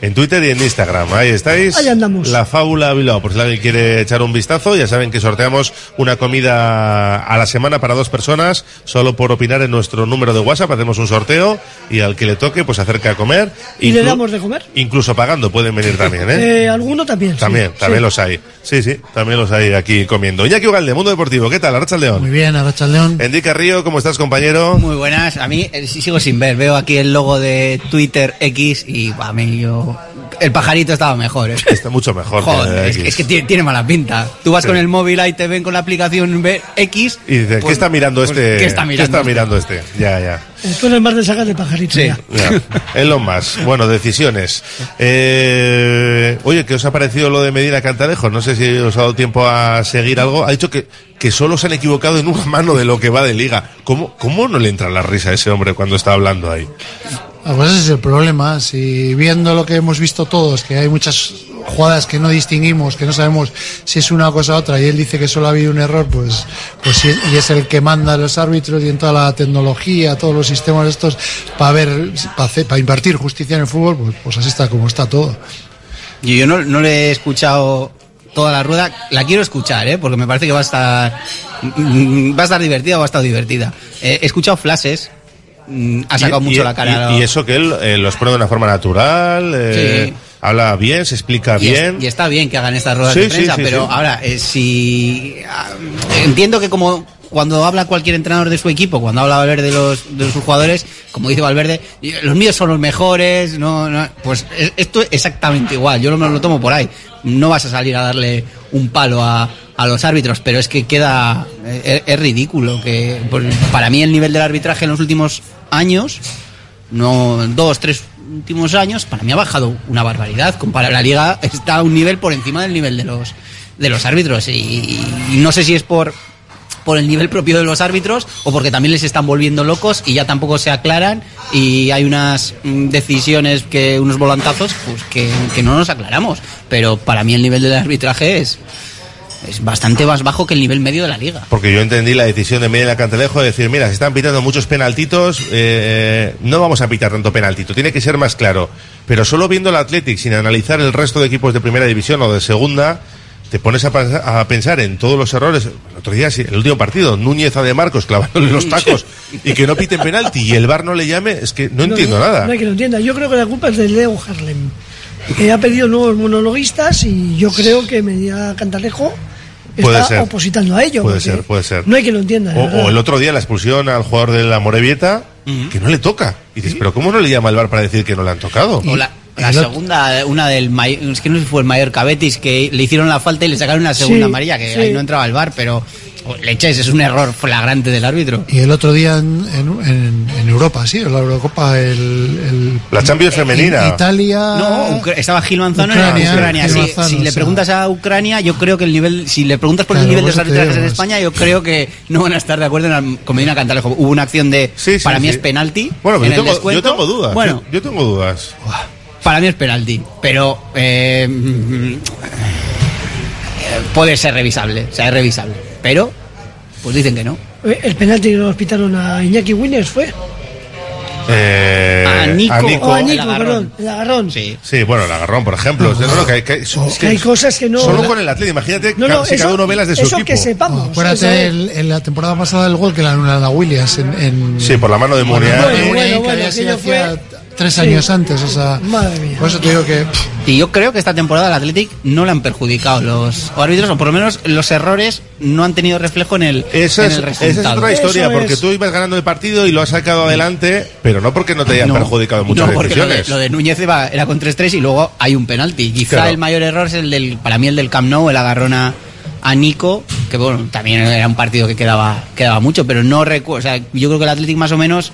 En Twitter y en Instagram, ahí estáis. Ahí andamos. La Fábula Bilbao, por si alguien quiere echar un vistazo, ya saben que sorteamos una comida a la semana para dos personas, solo por opinar en nuestro número de WhatsApp, hacemos un sorteo y al que le toque, pues acerca a comer. y le damos de comer. Incluso pagando pueden venir también, ¿eh? Eh, alguno también. sí. también, también Sí. los hay. Sí, sí, también los hay aquí comiendo. Iñaki Ugalde, Mundo Deportivo, ¿qué tal? Arracha León. Muy bien, Arracha León. Endica Río, ¿cómo estás, compañero? Muy buenas. A mí eh, sigo sin ver. Veo aquí el logo de Twitter X y a mí yo... El pajarito estaba mejor. ¿eh? Está mucho mejor. que Joder, es, que- es que tiene, tiene mala pinta. Tú vas Sí. con el móvil ahí te ven con la aplicación X. Y dice, ¿qué pues- está mirando pues, este? ¿Qué está mirando? este? mirando este? Ya, ya. Tú eres más de sacar de pajarito. Sí. ya. Ya, es lo más. Bueno, decisiones. Eh, oye, ¿qué os ha parecido lo de Medina Cantalejo? No sé si os ha dado tiempo a seguir algo. Ha dicho que, que solo se han equivocado en una mano de lo que va de liga. ¿Cómo, cómo no le entra la risa a ese hombre cuando está hablando ahí? Pues ese es el problema. Si viendo lo que hemos visto todos, que hay muchas jugadas que no distinguimos, que no sabemos si es una cosa u otra, y él dice que solo ha habido un error, pues, pues y es el que manda a los árbitros y en toda la tecnología, todos los sistemas estos, para ver, para, hacer- para impartir justicia en el fútbol, pues, pues así está como está todo. Y yo no, le he escuchado toda la rueda. La quiero escuchar, ¿eh? porque me parece que va a estar mm, va a estar divertida o ha estado divertida. Eh, he escuchado flashes. Mm, Ha sacado Y- mucho y- la cara. Y, y eso que él eh, los pone de una forma natural, eh, Sí. habla bien, se explica es- bien. y está bien que hagan estas ruedas Sí, de prensa, sí, pero ahora, eh, si. ah, entiendo que como cuando habla cualquier entrenador de su equipo, cuando habla Valverde de los, de sus jugadores, como dice Valverde, los míos son los mejores, no, no, pues esto es exactamente igual, yo me lo tomo por ahí. No vas a salir a darle un palo a, a los árbitros, pero es que queda. eh, Es, ridículo. que Para mí, el nivel del arbitraje en los últimos años no dos, tres últimos años, para mí ha bajado una barbaridad. Compara la liga está a un nivel por encima del nivel de los de los árbitros y, y no sé si es por por el nivel propio de los árbitros o porque también les están volviendo locos y ya tampoco se aclaran y hay unas mm, decisiones que unos volantazos pues que, que no nos aclaramos pero para mí el nivel del arbitraje es es bastante más bajo que el nivel medio de la liga Porque yo entendí la decisión de Medina Cantalejo de decir, mira, se están pitando muchos penaltitos, eh, no vamos a pitar tanto penaltito, tiene que ser más claro. Pero solo viendo el Athletic, sin analizar el resto de equipos de primera división o de segunda, te pones a, pensar en todos los errores. El otro día, sí, el último partido, Núñez a De Marcos clavándole los tacos y que no piten penalti y el VAR no le llame, es que no entiendo nada. No hay que lo entienda. Yo creo que la culpa es de Leo Harlem. Que ha pedido nuevos monologuistas y yo creo que Medina Cantalejo Puede está ser. opositando a ello. Puede ser, puede ser. No hay que lo entienda. O, el otro día la expulsión al jugador de la Morevieta, que no le toca. Y dices, pero ¿cómo no le llama al VAR para decir que no le han tocado? O la, la segunda, una del es que no sé si fue el mayor Cabetis, que le hicieron la falta y le sacaron una segunda Sí, amarilla, que sí. ahí no entraba el bar, pero oh, leches, es un error flagrante del árbitro. Y el otro día en, en, en- en Europa, sí, en la Eurocopa, el, el- La Champions femenina. Italia. No, Ucra- estaba Gil Manzano Ucrania, en Ucrania. Gil sí. Manzano, si le preguntas a Ucrania, yo creo que el nivel, si le preguntas por el nivel de los arbitrajes en España, yo creo que no van a estar de acuerdo en la, con Medina Cantalejo. Hubo una acción de, para mí es penalti. Bueno, pero en yo el tengo, yo descuento. tengo dudas. Bueno, yo, yo tengo dudas. para mí es penalti, pero eh, mm, eh, puede ser revisable, o sea, es revisable. Pero, pues dicen que no. Eh, El penalti que nos pitaron a Iñaki Winners fue. Eh, A Nico. a Nico. O a Nico, el agarrón. perdón. El agarrón. Sí. Sí, bueno, el agarrón, por ejemplo. No, no, que hay, que hay- es Que hay cosas que no. Solo con el Atlético, imagínate No, no, si eso- cada uno ve las de su eso equipo. que sepamos. Acuérdate en la temporada pasada el gol que le anularon a Williams en, en Sí, por la mano de Muriel. Bueno, Bueno, Muriel, bueno, que bueno, había sido aquello hacía fue- tres Sí. años antes, o sea, Madre mía. por eso te digo que Y yo creo que esta temporada al Athletic no le han perjudicado los árbitros, o por lo menos los errores no han tenido reflejo en el, Esa en es, el esa es resultado. otra historia, Eso porque es. tú ibas ganando el partido y lo has sacado adelante, pero no porque no te hayan No, perjudicado en muchas no, porque lo de, decisiones. lo de Núñez iba- era con 3-3 y luego hay un penalti. Quizá Claro. el mayor error es el del, para mí el del Camp Nou, el agarrón a, a Nico, que bueno, también era un partido que quedaba, quedaba mucho, pero no recuerdo, o sea, yo creo que el Athletic más o menos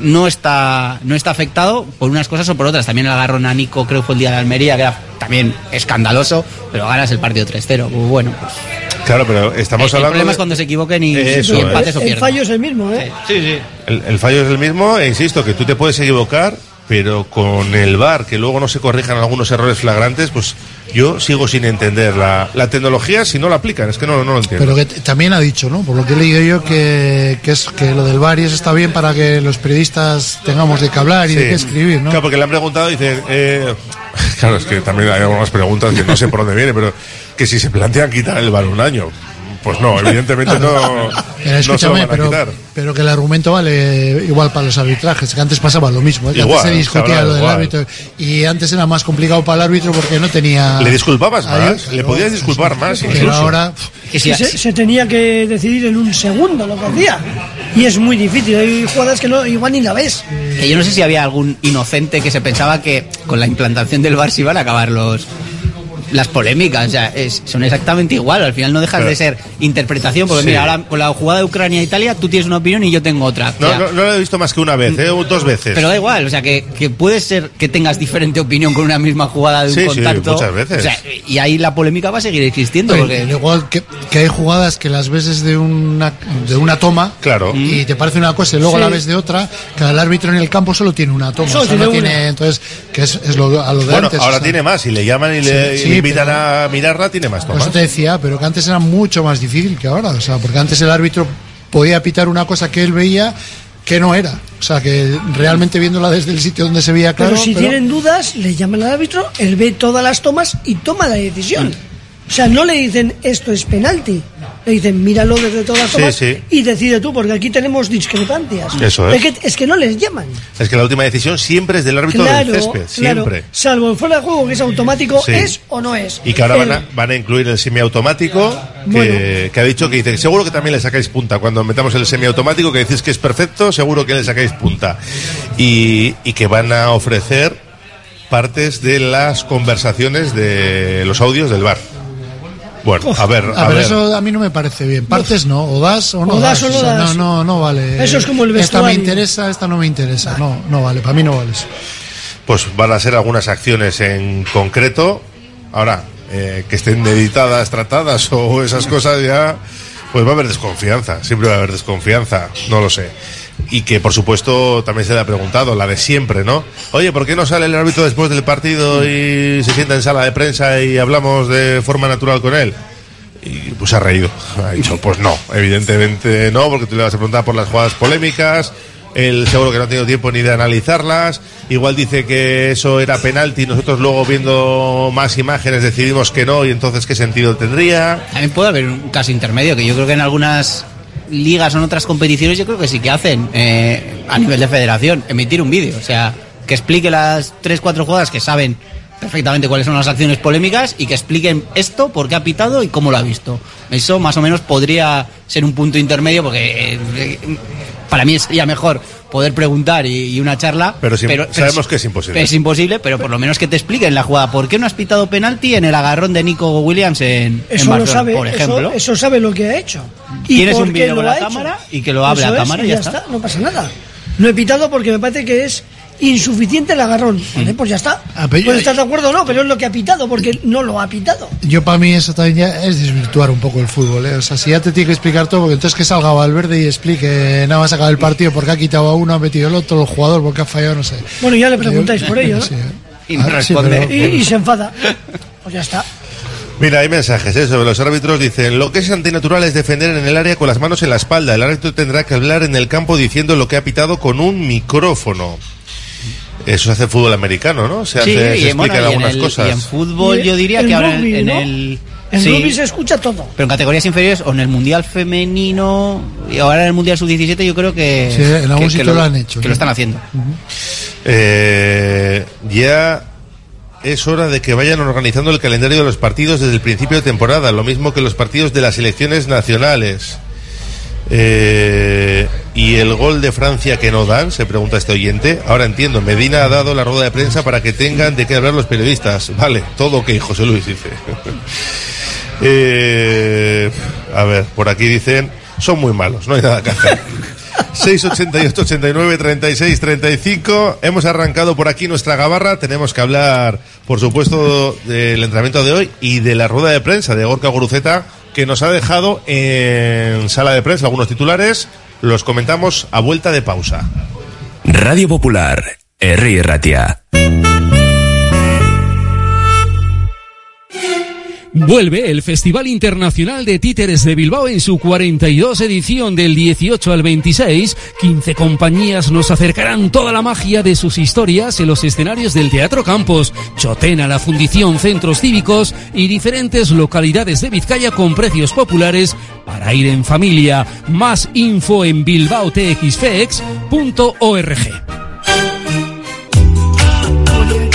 no está, no está afectado por unas cosas o por otras. También el agarrón a Nico, creo que fue el día de Almería, que era también escandaloso, pero ganas el partido 3-0. Pues bueno, pues Claro, pero estamos el, el hablando. problema de- es cuando se equivoquen y, Eso, y ¿eh? empates o El fallo es el mismo, ¿eh? Sí, sí. El, el fallo es el mismo, e insisto, que tú te puedes equivocar, pero con el VAR, que luego no se corrijan algunos errores flagrantes, pues yo sigo sin entender la, la tecnología si no la aplican. Es que no, no lo entiendo. Pero que también ha dicho, ¿no? Por lo que he leído yo, que, que es que lo del VAR y eso está bien para que los periodistas tengamos de qué hablar y de qué escribir, ¿no? Claro, porque le han preguntado y dicen, eh, claro, es que también hay algunas preguntas que no sé por dónde viene, pero que si se plantean quitar el VAR un año. Pues no, evidentemente no, Pero no se lo escúchame, van a pero, quitar. pero que el argumento vale igual para los arbitrajes, que antes pasaba lo mismo, ¿eh? que Igual, antes se discutía lo del igual. árbitro y antes era más complicado para el árbitro porque no tenía... Le disculpabas más, le podías disculpar más Pero incluso. ahora... Que si- se, se tenía que decidir en un segundo lo que hacía. Y es muy difícil. Hay jugadas que no, igual ni la ves. Que yo no sé si había algún inocente que se pensaba que con la implantación del VAR se iban a acabar los las polémicas, o sea, es- son exactamente igual, al final no dejas de ser interpretación, porque Sí. mira, ahora con la jugada de Ucrania-Italia tú tienes una opinión y yo tengo otra. O No, sea, no, no lo he visto más que una vez, ¿eh? o dos veces. Pero da igual, o sea, que, que puede ser que tengas diferente opinión con una misma jugada de un Sí, sí, contacto. muchas veces. O sea, y ahí la polémica va a seguir existiendo, Oye, porque... igual que, que hay jugadas que las ves desde una, de una toma Claro. y te parece una cosa y luego Sí. la ves de otra, que el árbitro en el campo solo tiene una toma. Solo o sea, tiene entonces, que es, es lo, a lo de bueno, antes. ahora o sea. tiene más, si le llaman y le, Sí, y pero- a mirarla, tiene más Por tomas. eso te decía, pero que antes era mucho más difícil que ahora. O sea, porque antes el árbitro podía pitar una cosa que él veía que no era. O sea, que realmente viéndola desde el sitio donde se veía claro. pero si tienen dudas, le llaman al árbitro, él ve todas las tomas y toma la decisión. O sea, no le dicen esto es penalti. Le dicen míralo desde todas las Sí, y decide tú, porque aquí tenemos discrepancias. Eso es. que, es que no les llaman. Es que la última decisión siempre es del árbitro Claro, del césped, claro. siempre. Salvo en fuera de juego, que es automático, Sí. ¿es o no es? Y que ahora van a, van a incluir el semiautomático, que, Bueno. que ha dicho que dice, seguro que también le sacáis punta. Cuando metamos el semiautomático, que decís que es perfecto, seguro que le sacáis punta. Y, y que van a ofrecer partes de las conversaciones de los audios del bar. Bueno, a ver, a, A ver, ver. eso a mí no me parece bien. Partes no, o das o no O das das. o no sea, das. no, no, no vale. Eso es como el Esta me vestuario. interesa, esta no me interesa. No, no vale, para mí no vale eso. pues van a ser algunas acciones en concreto. Ahora, eh, que estén meditadas, tratadas o esas cosas ya, pues va a haber desconfianza, siempre va a haber desconfianza, no lo sé. Y que por supuesto también se le ha preguntado, la de siempre, ¿no? Oye, ¿por qué no sale el árbitro después del partido y se sienta en sala de prensa y hablamos de forma natural con él? Y pues ha reído. Ha dicho, pues no, evidentemente no, porque tú le vas a preguntar por las jugadas polémicas. Él seguro que no ha tenido tiempo ni de analizarlas. Igual dice que eso era penalti nosotros luego viendo más imágenes decidimos que no y entonces qué sentido tendría. También puede haber un caso intermedio, que yo creo que en algunas ligas o en otras competiciones yo creo que sí que hacen eh, a nivel de federación, emitir un vídeo, o sea, que explique las 3-4 jugadas que saben perfectamente cuáles son las acciones polémicas y que expliquen esto, por qué ha pitado y cómo lo ha visto. Eso más o menos podría ser un punto intermedio porque eh, para mí sería mejor poder preguntar y, y una charla. Pero sí, sabemos que es imposible. Es imposible, pero por lo menos que te expliquen la jugada. ¿Por qué no has pitado penalti en el agarrón de Nico Williams en, en Eso lo Barcelona, sabe, por ejemplo? eso, eso sabe lo que ha hecho. Y Tienes un lo con la hecho. cámara y que lo hable Eso a es, cámara y ya está. no pasa nada. No he pitado porque me parece que es insuficiente el agarrón. Mm. Vale, pues ya está. Ah, yo- Puedes estar de acuerdo o no, pero es lo que ha pitado porque no lo ha pitado. Yo para mí eso también ya es desvirtuar un poco el fútbol, ¿eh? O sea, si ya te tiene que explicar todo, porque entonces que salga Valverde y explique nada más acabar el partido porque ha quitado a uno, ha metido el otro, el jugador porque ha fallado, no sé. Bueno, ya le preguntáis por ello. ¿no? Sí, ¿eh? Y no Ah, sí, responde. pero- y, y se enfada. Pues ya está. Mira, hay mensajes ¿eh? sobre los árbitros. Dicen, lo que es antinatural es defender en el área con las manos en la espalda. El árbitro tendrá que hablar en el campo diciendo lo que ha pitado con un micrófono. Eso se hace en fútbol americano, ¿no? Se, Sí, hace, se y, bueno, explican y en algunas el- cosas. y en fútbol Y yo diría en que ahora en, rugby, en ¿no? el... En sí, rugby se escucha todo. pero en categorías inferiores o en el Mundial Femenino y ahora en el Mundial Sub-17 yo creo que... Sí, en algún que- que sitio lo han hecho, Que sí. lo están haciendo. Eh, ya es hora de que vayan organizando el calendario de los partidos desde el principio de temporada, lo mismo que los partidos de las selecciones nacionales. Eh, y el gol de Francia que no dan, se pregunta este oyente. Ahora entiendo, Medina ha dado la rueda de prensa para que tengan de qué hablar los periodistas. Vale, todo ok, José Luis dice. Eh, A ver, por aquí dicen, son muy malos, no hay nada que hacer. 688 89 36 35. Hemos arrancado por aquí nuestra gabarra. Tenemos que hablar, por supuesto, del entrenamiento de hoy y de la rueda de prensa de Gorka Guruceta, que nos ha dejado en sala de prensa algunos titulares. Los comentamos a vuelta de pausa. Radio Popular, Herri Ratia. Vuelve el Festival Internacional de Títeres de Bilbao en su 42 edición del 18 al 26. 15 compañías nos acercarán toda la magia de sus historias en los escenarios del Teatro Campos, Chotena, la Fundición, centros cívicos y diferentes localidades de Vizcaya con precios populares para ir en familia. Más info en bilbaotxfex.org.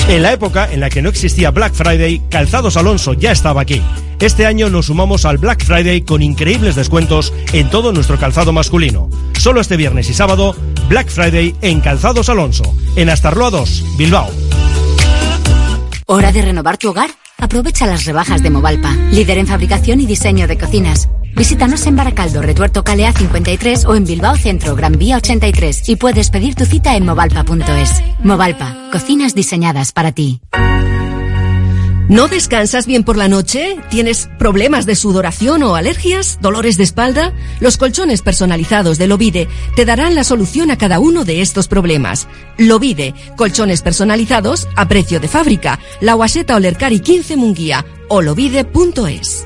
En la época en la que no existía Black Friday, Calzados Alonso ya estaba aquí. Este año nos sumamos al Black Friday con increíbles descuentos en todo nuestro calzado masculino. Solo este viernes y sábado, Black Friday en Calzados Alonso, en Astarloa 2, Bilbao. ¿Hora de renovar tu hogar? Aprovecha las rebajas de Movalpa, líder en fabricación y diseño de cocinas. Visítanos en Baracaldo, Retuerto Calea 53 o en Bilbao Centro, Gran Vía 83 y puedes pedir tu cita en movalpa.es. Movalpa, cocinas diseñadas para ti. ¿No descansas bien por la noche? ¿Tienes problemas de sudoración o alergias? ¿Dolores de espalda? Los colchones personalizados de Lovide te darán la solución a cada uno de estos problemas. Lovide, colchones personalizados a precio de fábrica. La Guaseta Olercari 15 Munguía o lovide.es.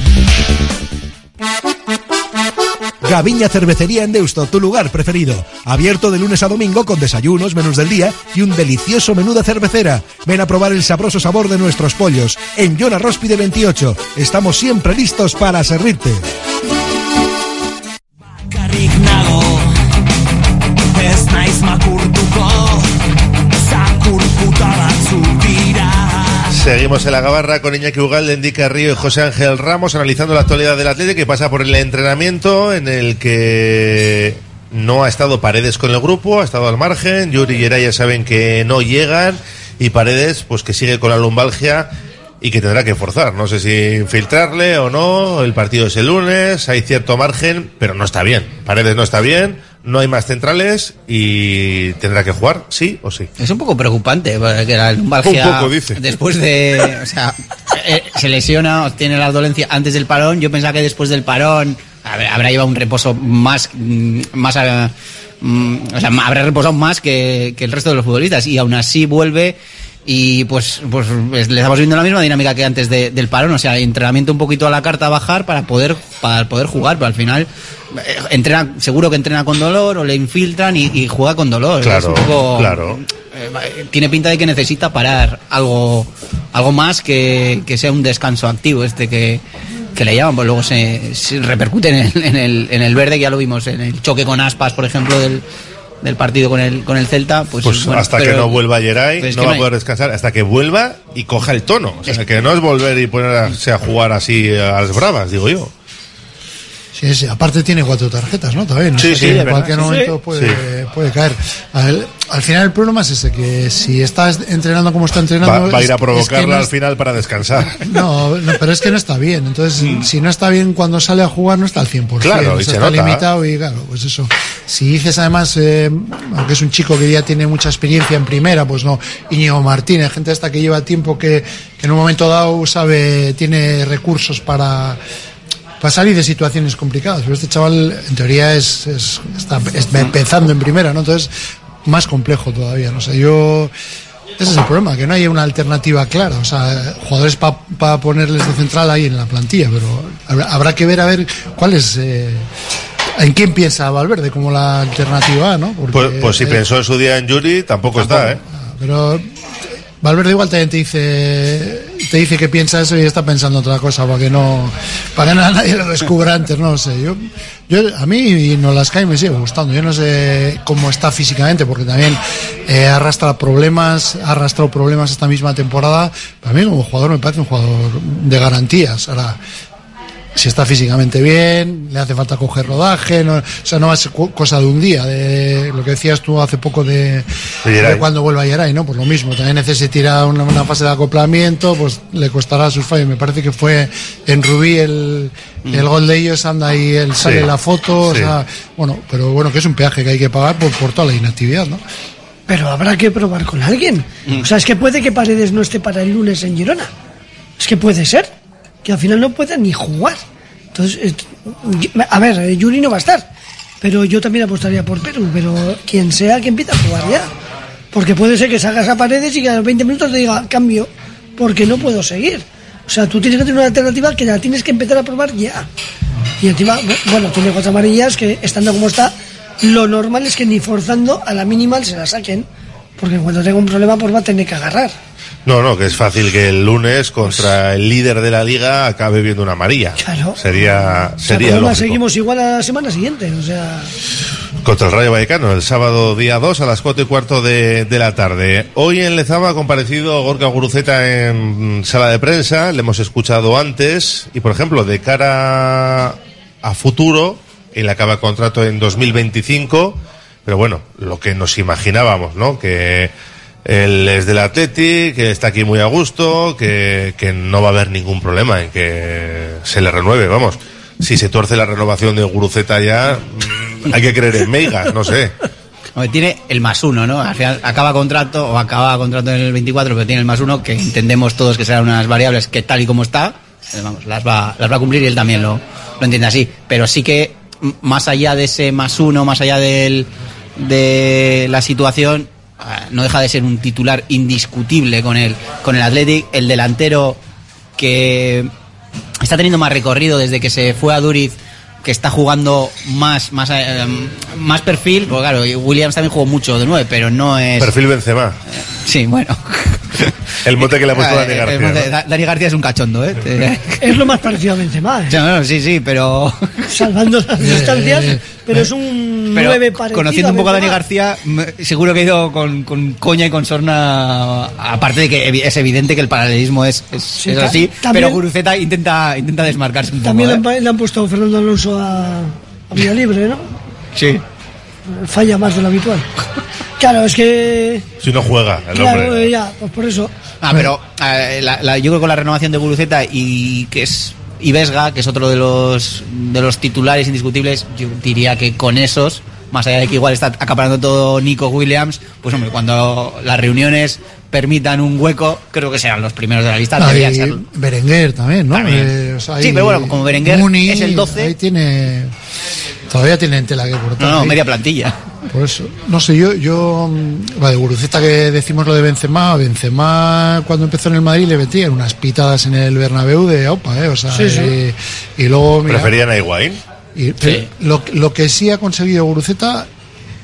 Gaviña Cervecería en Deusto, tu lugar preferido. Abierto de lunes a domingo con desayunos, menús del día y un delicioso menú de cervecera. Ven a probar el sabroso sabor de nuestros pollos. En Yona Róspide 28. Estamos siempre listos para servirte. Seguimos en la gabarra con Iñaki Ugalde, Endica Río y José Ángel Ramos analizando la actualidad del Atlético que pasa por el entrenamiento en el que no ha estado Paredes con el grupo, ha estado al margen, Yuri y Era ya saben que no llegan y Paredes pues que sigue con la lumbalgia y que tendrá que forzar. No sé si infiltrarle o no, el partido es el lunes, hay cierto margen, pero no está bien. Paredes no está bien, no hay más centrales y tendrá que jugar, sí o sí. Es un poco preocupante, porque la lumbalgia, Un poco, dice. después de, o sea, eh, se lesiona, tiene la dolencia antes del parón. Yo pensaba que después del parón habrá llevado un reposo más, mm, más, mm, o sea, habrá reposado más que, que el resto de los futbolistas y aún así vuelve y pues, pues es- le estamos viendo la misma dinámica que antes de- del parón, o sea, entrenamiento un poquito a la carta a bajar para poder, para poder jugar, pero al final entrena, seguro que entrena con dolor o le infiltran y, y juega con dolor. Claro, Es un poco- claro. eh, tiene pinta de que necesita parar algo, algo más que, que sea un descanso activo este que, que le llaman, pues luego se, se repercute en el, en, el, en el verde, que ya lo vimos en el choque con Aspas, por ejemplo, del, del partido con el, con el Celta. Pues, Pues bueno, hasta pero- que no vuelva Geray, no va a poder descansar hasta que vuelva y coja el tono. O sea, que no es volver y ponerse a jugar así a las bravas, digo yo. Sí, sí, aparte tiene cuatro tarjetas, ¿no? También. Sí, O sea, sí, es en cualquier Sí, momento sí. puede, Sí. puede caer. Al, al final el problema es ese, que si estás entrenando como está entrenando... Va, va a ir a es- es que provocarla no al final para descansar. No, no, pero es que no está bien. Entonces, si no está bien cuando sale a jugar, no está al 100%. Mm. Claro, y se está nota. limitado y claro, pues eso. Si dices además, eh, aunque es un chico que ya tiene mucha experiencia en primera, pues no, Íñigo Martínez, gente esta que lleva tiempo que, que en un momento dado sabe, tiene recursos para, para salir de situaciones complicadas. Pero este chaval, en teoría, es, es- está es- empezando en primera, ¿no? Entonces, más complejo todavía. No sé, yo Ese es el problema, que no hay una alternativa clara. O sea, jugadores para ponerles de central ahí en la plantilla, pero habrá, habrá que ver a ver cuál es. eh, ¿En quién piensa Valverde como la alternativa, no? Porque, Pues, pues si eh, pensó en su día en Yuri, tampoco, está, ¿eh? Pero Valverde igual también te dice te dice que piensa eso y está pensando otra cosa para que no para que nadie lo descubra antes, no lo sé. Yo, yo a mí no las cae me sigue gustando. Yo no sé cómo está físicamente porque también eh, arrastra problemas, ha arrastrado problemas esta misma temporada. Para mí como jugador me parece un jugador de garantías. Ahora si está físicamente bien, le hace falta coger rodaje, no, o sea, no va a ser cosa de un día, de lo que decías tú hace poco de, cuando vuelva Yeray, ¿no? Pues lo mismo, también necesitará una, una fase de acoplamiento, pues le costará sus fallos. Me parece que fue en Rubí el, el gol de ellos, anda ahí, él sale Sí, la foto, o sí. sea, bueno, pero bueno, que es un peaje que hay que pagar por, por toda la inactividad, ¿no? Pero habrá que probar con alguien. O sea, es que puede que Paredes no esté para el lunes en Girona. Es que puede ser. Que al final no pueda ni jugar. Entonces, eh, a ver, eh, Yuri no va a estar. Pero yo también apostaría por Perú. Pero quien sea que empiece a jugar ya. Porque puede ser que salgas a Paredes y que a los 20 minutos te diga cambio. Porque no puedo seguir. O sea, tú tienes que tener una alternativa que la tienes que empezar a probar ya. Y encima, bu- bueno, tiene cuatro amarillas que estando como está, lo normal es que ni forzando a la mínima se la saquen. Porque cuando tenga un problema, pues va a tener que agarrar. No, no, que es fácil que el lunes contra el líder de la liga acabe viendo una amarilla. Claro. Sería, O sea, sería problema, lógico. seguimos igual a la semana siguiente. O sea, Contra el Rayo Vallecano, el sábado día 2 a las 4 y cuarto de, de la tarde. Hoy en Lezama ha comparecido Gorka Guruceta en sala de prensa, le hemos escuchado antes, y por ejemplo, de cara a futuro, él acaba contrato en 2025, pero bueno, lo que nos imaginábamos, ¿no? Que él es del Atleti, que está aquí muy a gusto, que, que no va a haber ningún problema en que se le renueve, vamos. Si se tuerce la renovación de Guruceta ya, mm, hay que creer en Meiga, no sé. Tiene el más uno, ¿no? Al final acaba contrato o acaba contrato en el 24, pero tiene el más uno que entendemos todos que serán unas variables que tal y como está, eh, vamos, las va, las va a cumplir y él también lo, lo entiende así. Pero sí que más allá de ese más uno, más allá del, de la situación, ah, no deja de ser un titular indiscutible con el, con el Athletic, el delantero que está teniendo más recorrido desde que se fue a Duriz que está jugando más más eh, más perfil porque claro Williams también jugó mucho de nueve pero no es Perfil Benzema. sí bueno El mote que le ha puesto Dani Eh, García. Dani García es un cachondo eh Eh, es lo más parecido a Benzema. ¿eh? no, no, sí sí pero Salvando las distancias, pero es un pero 9 parecido. conociendo un poco a Dani. García seguro que ha ido con, con coña y con sorna aparte de que es evidente que el paralelismo es, es, así también- pero Guruceta intenta intenta desmarcarse un poco También le ¿eh? han, pa- le han puesto a Fernando Alonso a, a Vía Libre, ¿no? sí Falla más de lo habitual. Claro, es que. Si no juega, el Claro, hombre. ya, pues por eso. Ah, pero eh, la- la- yo creo que con la renovación de Guruceta y que es y Vesga, que es otro de los de los titulares indiscutibles, yo diría que con esos, más allá de que igual está acaparando todo Nico Williams, pues hombre, cuando las reuniones permitan un hueco, creo que serán los primeros de la lista. Ser. Berenguer también, ¿no? También. Eh, o sea, Sí, pero bueno, como Berenguer Muni, es el 12. Ahí tiene. Todavía tienen tela que cortar. No, no, media plantilla. Por eso. No sé, yo. yo mm, va, de Guruceta que decimos lo de Benzema. Benzema, cuando empezó en el Madrid, le metían unas pitadas en el Bernabéu de Opa, ¿eh? O sea, Sí, sí. Y, y luego. mira, ¿Preferían a Higuaín? y- pero lo, lo que sí ha conseguido Guruceta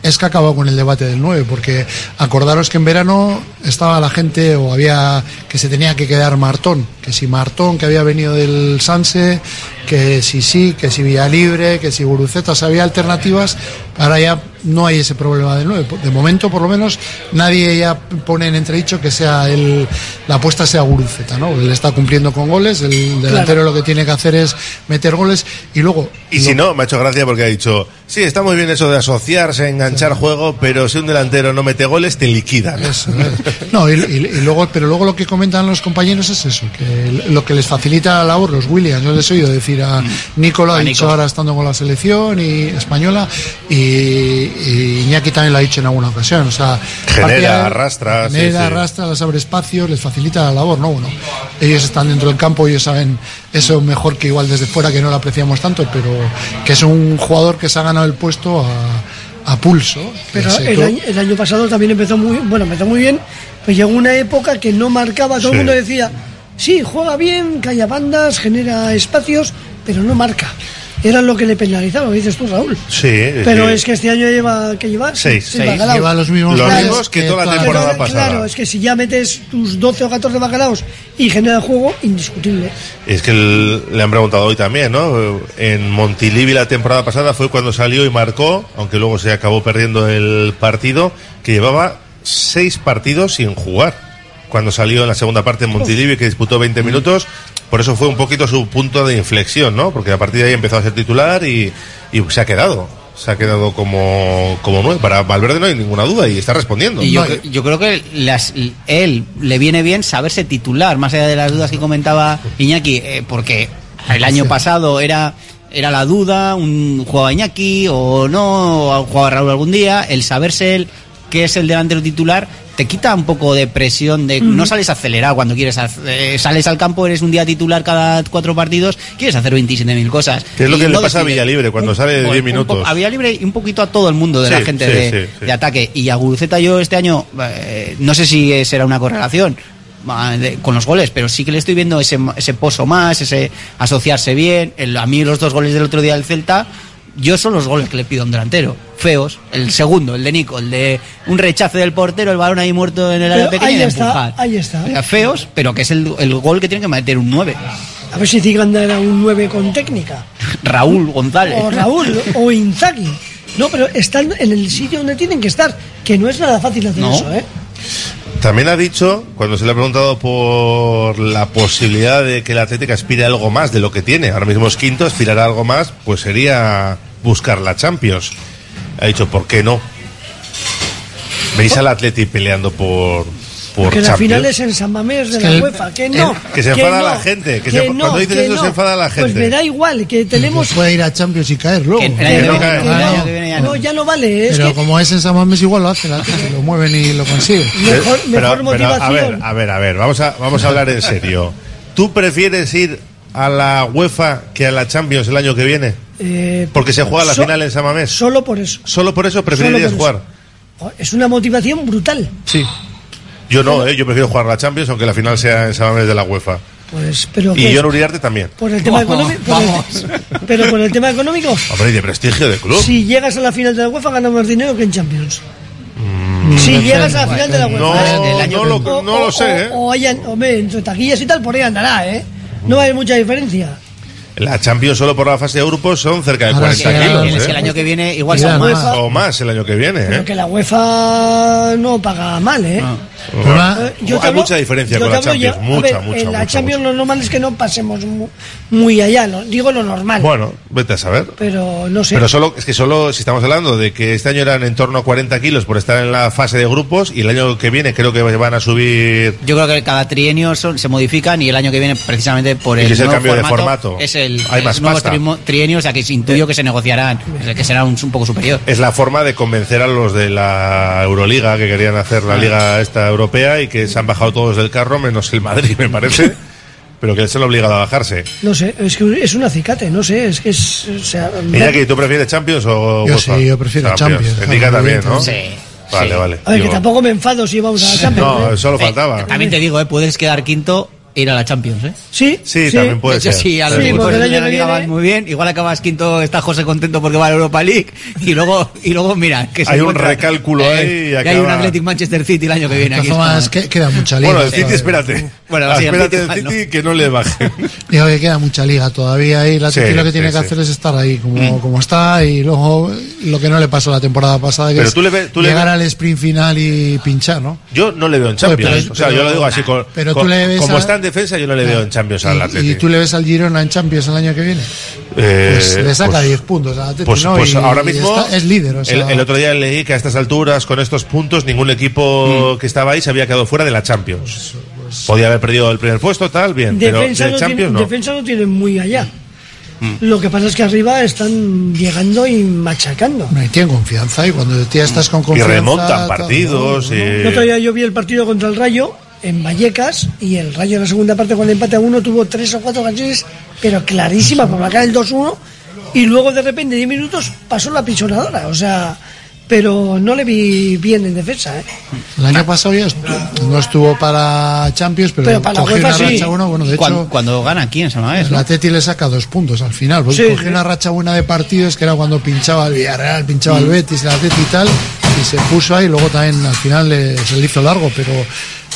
es que ha acabado con el debate del 9, porque acordaros que en verano estaba la gente o había que se tenía que quedar Martón, que si Martón que había venido del Sanse, que si sí, que si Vía Libre, que si Guruceta, o sea, había alternativas, ahora ya no hay ese problema del 9. De momento, por lo menos, nadie ya pone en entredicho que sea el, la apuesta sea Guruceta, ¿no? Él está cumpliendo con goles, el delantero lo que tiene que hacer es meter goles y luego... Y si no, me ha hecho gracia porque ha dicho, sí, está muy bien eso de asociarse, enganchar juego, pero si un delantero no mete goles, te liquidan. No, y, y- y luego, pero luego lo que comentan los compañeros es eso, que lo que les facilita la labor los Williams, yo les he oído decir a Nico lo ha A dicho Nico. ahora estando con la selección y española y, y Iñaki también lo ha dicho en alguna ocasión, o sea, Genera, partida- arrastra, genera, sí. arrastra, les abre espacios, les facilita la labor, no, bueno, ellos están dentro del campo, ellos saben eso mejor que igual desde fuera que no lo apreciamos tanto, pero que es un jugador que se ha ganado el puesto a, a pulso. Pero el año, el año pasado también empezó muy bueno, empezó muy bien Pues llegó una época que no marcaba, todo Sí. el mundo decía, sí, juega bien, calla bandas, genera espacios, pero no marca. Era lo que le penalizaba, dices tú, Raúl. Sí, Pero sí. es que este año lleva, ¿qué lleva? Seis. Seis bacalaos. Lleva los mismos Los mismos que toda la temporada Pero, pasada. Claro, es que si ya metes tus 12 o 14 bacalaos y genera juego, indiscutible. Es que el- le han preguntado hoy también, ¿no? En Montilivi la temporada pasada fue cuando salió y marcó, aunque luego se acabó perdiendo el partido, que llevaba seis partidos sin jugar. Cuando salió en la segunda parte en Montilivi, que disputó 20 minutos, por eso fue un poquito su punto de inflexión, ¿no? Porque a partir de ahí empezó a ser titular y, y se ha quedado. Se ha quedado como, como nueve. Para Valverde no hay ninguna duda y está respondiendo. Y yo, yo creo que las, él le viene bien saberse titular, más allá de las dudas que comentaba Iñaki, eh, porque el año pasado era era la duda, un jugaba Iñaki o no, o jugaba Raúl algún día, el saberse él que es el delantero titular te quita un poco de presión de no sales acelerado cuando quieres eh, sales al campo eres un día titular cada cuatro partidos quieres hacer 27.000 cosas Que es lo que le no pasa a. Villalibre cuando sale de Un- 10 un minutos. a Villalibre y un poquito a todo el mundo de la gente sí, de, sí, sí. de ataque. Y a Guruceta yo este año, eh, no sé si será una correlación de- con los goles, pero sí que le estoy viendo ese, ese pozo más, ese asociarse bien. El- a mí los dos goles del otro día del Celta, yo son los goles que le pido a un delantero. Feos. El segundo, el de Nico, el de un rechace del portero, el balón ahí muerto en el área pequeña y ahí de está, empujar. ahí está. O sea, feos, pero que es el, el gol que tiene que meter un 9. A ver si Ziganda era un 9 con técnica. Raúl González. O Raúl, o Inzaghi. No, pero están en el sitio donde tienen que estar, que no es nada fácil hacer No. eso, ¿eh? También ha dicho, cuando se le ha preguntado por la posibilidad de que el Atlético aspire a algo más de lo que tiene, ahora mismo es quinto, aspirar a algo más, pues sería buscar la Champions. Ha dicho, ¿por qué no? ¿Veis al Atleti peleando por, por Porque la final es en San Mamés de la UEFA, que no. que se enfada no, la gente, que se- no, cuando dices que eso no. se enfada la Pues gente. me da igual, que tenemos... Puede ir a Champions y caer luego. Que no, ya no, no. ya no vale, es Pero que como es en San Mamés igual lo hace, la lo mueven y lo consigue. mejor, Pero- mejor pero, motivación. a ver, a ver, a ver, vamos a, vamos a hablar en serio. ¿Tú prefieres ir a la UEFA que a la Champions el año que viene? Eh, Porque se juega la so- final en San Mamés. Solo por eso. ¿Solo por eso preferirías por jugar? eso. Es una motivación brutal. Sí. Yo no, ¿eh? yo prefiero jugar la Champions aunque la final sea en San Mamés de la UEFA. Pues, pero Y yo Uriarte también. por el tema económico. por el- pero por el tema económico, Hombre, y de prestigio de club. si llegas a la final de la UEFA ganas más dinero que en Champions. Mm, si llegas a la final de la UEFA. No, el año no, lo, no lo sé, ¿eh? O, o hayan- hombre, entre taquillas y tal, por ahí andará, ¿eh? No va a haber mucha diferencia. La Champions solo por la fase de grupos son cerca de Ahora 40 sí, El, kilos, que ¿eh? el año que viene igual son más. O más el año que viene, Pero ¿eh? que la UEFA no paga mal, ¿eh? Problema- Eh, yo Hay hablo- mucha diferencia yo con la Champions, mucha, ver, mucha, En la mucha, Champions mucha. lo normal es que no pasemos mu- muy allá, lo- digo lo normal. Bueno, vete a saber. Pero no sé. Pero solo, es que solo, si estamos hablando de que este año eran en torno a 40 kilos por estar en la fase de grupos y el año que viene creo que van a subir Yo creo que cada trienio son- se modifican y el año que viene precisamente por Y el, es el nuevo cambio de formato. es el, Hay el más nuevo pasta. trimo- trienio, o sea que intuyo que se negociarán, que será un, un poco superior. es la forma de convencer a los de la Euroliga que querían hacer la liga esta europea y que se han bajado todos del carro menos el Madrid me parece pero que se han obligado a bajarse No sé, es que es un acicate, no sé, es que es. O sea, Iñaki, ¿tú prefieres Champions o Yo sí, yo prefiero Champions. Indica también, ¿no? Sí. Vale, Sí. vale. a ver, que Digo, tampoco me enfado si vamos a la Champions. no, ¿eh? solo Eh, faltaba. también te digo, eh, puedes quedar quinto ir a la Champions, ¿eh? Sí, Sí, también puede ser. sí, a los Sí, porque el año viene- van muy bien. Igual acabas quinto, está José contento porque va a la Europa League. Y luego, y luego mira, que se Hay un recálculo ahí y que hay un Athletic Manchester City el año que viene. Aquí que- queda mucha liga. Bueno, el City, espérate. Bueno, Ah, sí, el espérate City, el no. City que no le baje. Digo que queda mucha liga todavía y la Sí, Atleti lo que sí, tiene que sí. hacer es estar ahí como, como está y luego lo que no le pasó la temporada pasada que Pero es tú le ve- tú le llegar ve- al sprint final y pinchar, ¿no? Yo no le veo en Champions. Oye, pero- o sea, yo lo digo así. Con, pero tú con- le ves como a- está en defensa, yo no le veo en Champions al Y, Atlético. y tú le ves al Girona en Champions el año que viene. pues le saca 10 puntos al Atleti, Pues, ¿no? pues Y- ahora y mismo está- es líder, o sea, el, el otro día leí que a estas alturas, con estos puntos, ningún equipo Mm. que estaba ahí se había quedado fuera de la Champions. Podía haber perdido el primer puesto, tal, bien, pero defensa, de no Champions tiene, no. defensa no tiene muy allá. Mm. Lo que pasa es que arriba están llegando y machacando. no tienen confianza y cuando ya estás con Y confianza... remontan tal, partidos. ¿no? y- El otro día yo vi el partido contra el Rayo en Vallecas y el Rayo en la segunda parte cuando empate a uno tuvo tres o cuatro ocasiones pero clarísimas por marcar el 2-1 y luego de repente 10 minutos pasó la pisonadora o sea pero no le vi bien en defensa. ¿eh? El año pasado ya estu- no estuvo para Champions, pero, Pero para la cogió UEFA una sí. racha buena. Bueno, de Cuando, hecho, cuando gana aquí en San Mamés, ¿no? Atleti le saca dos puntos al final. Sí, cogió sí. una racha buena de partidos que era cuando pinchaba el Villarreal, pinchaba Mm. el Betis, el Atleti y tal, y se puso ahí. Luego también al final le- se le hizo largo, pero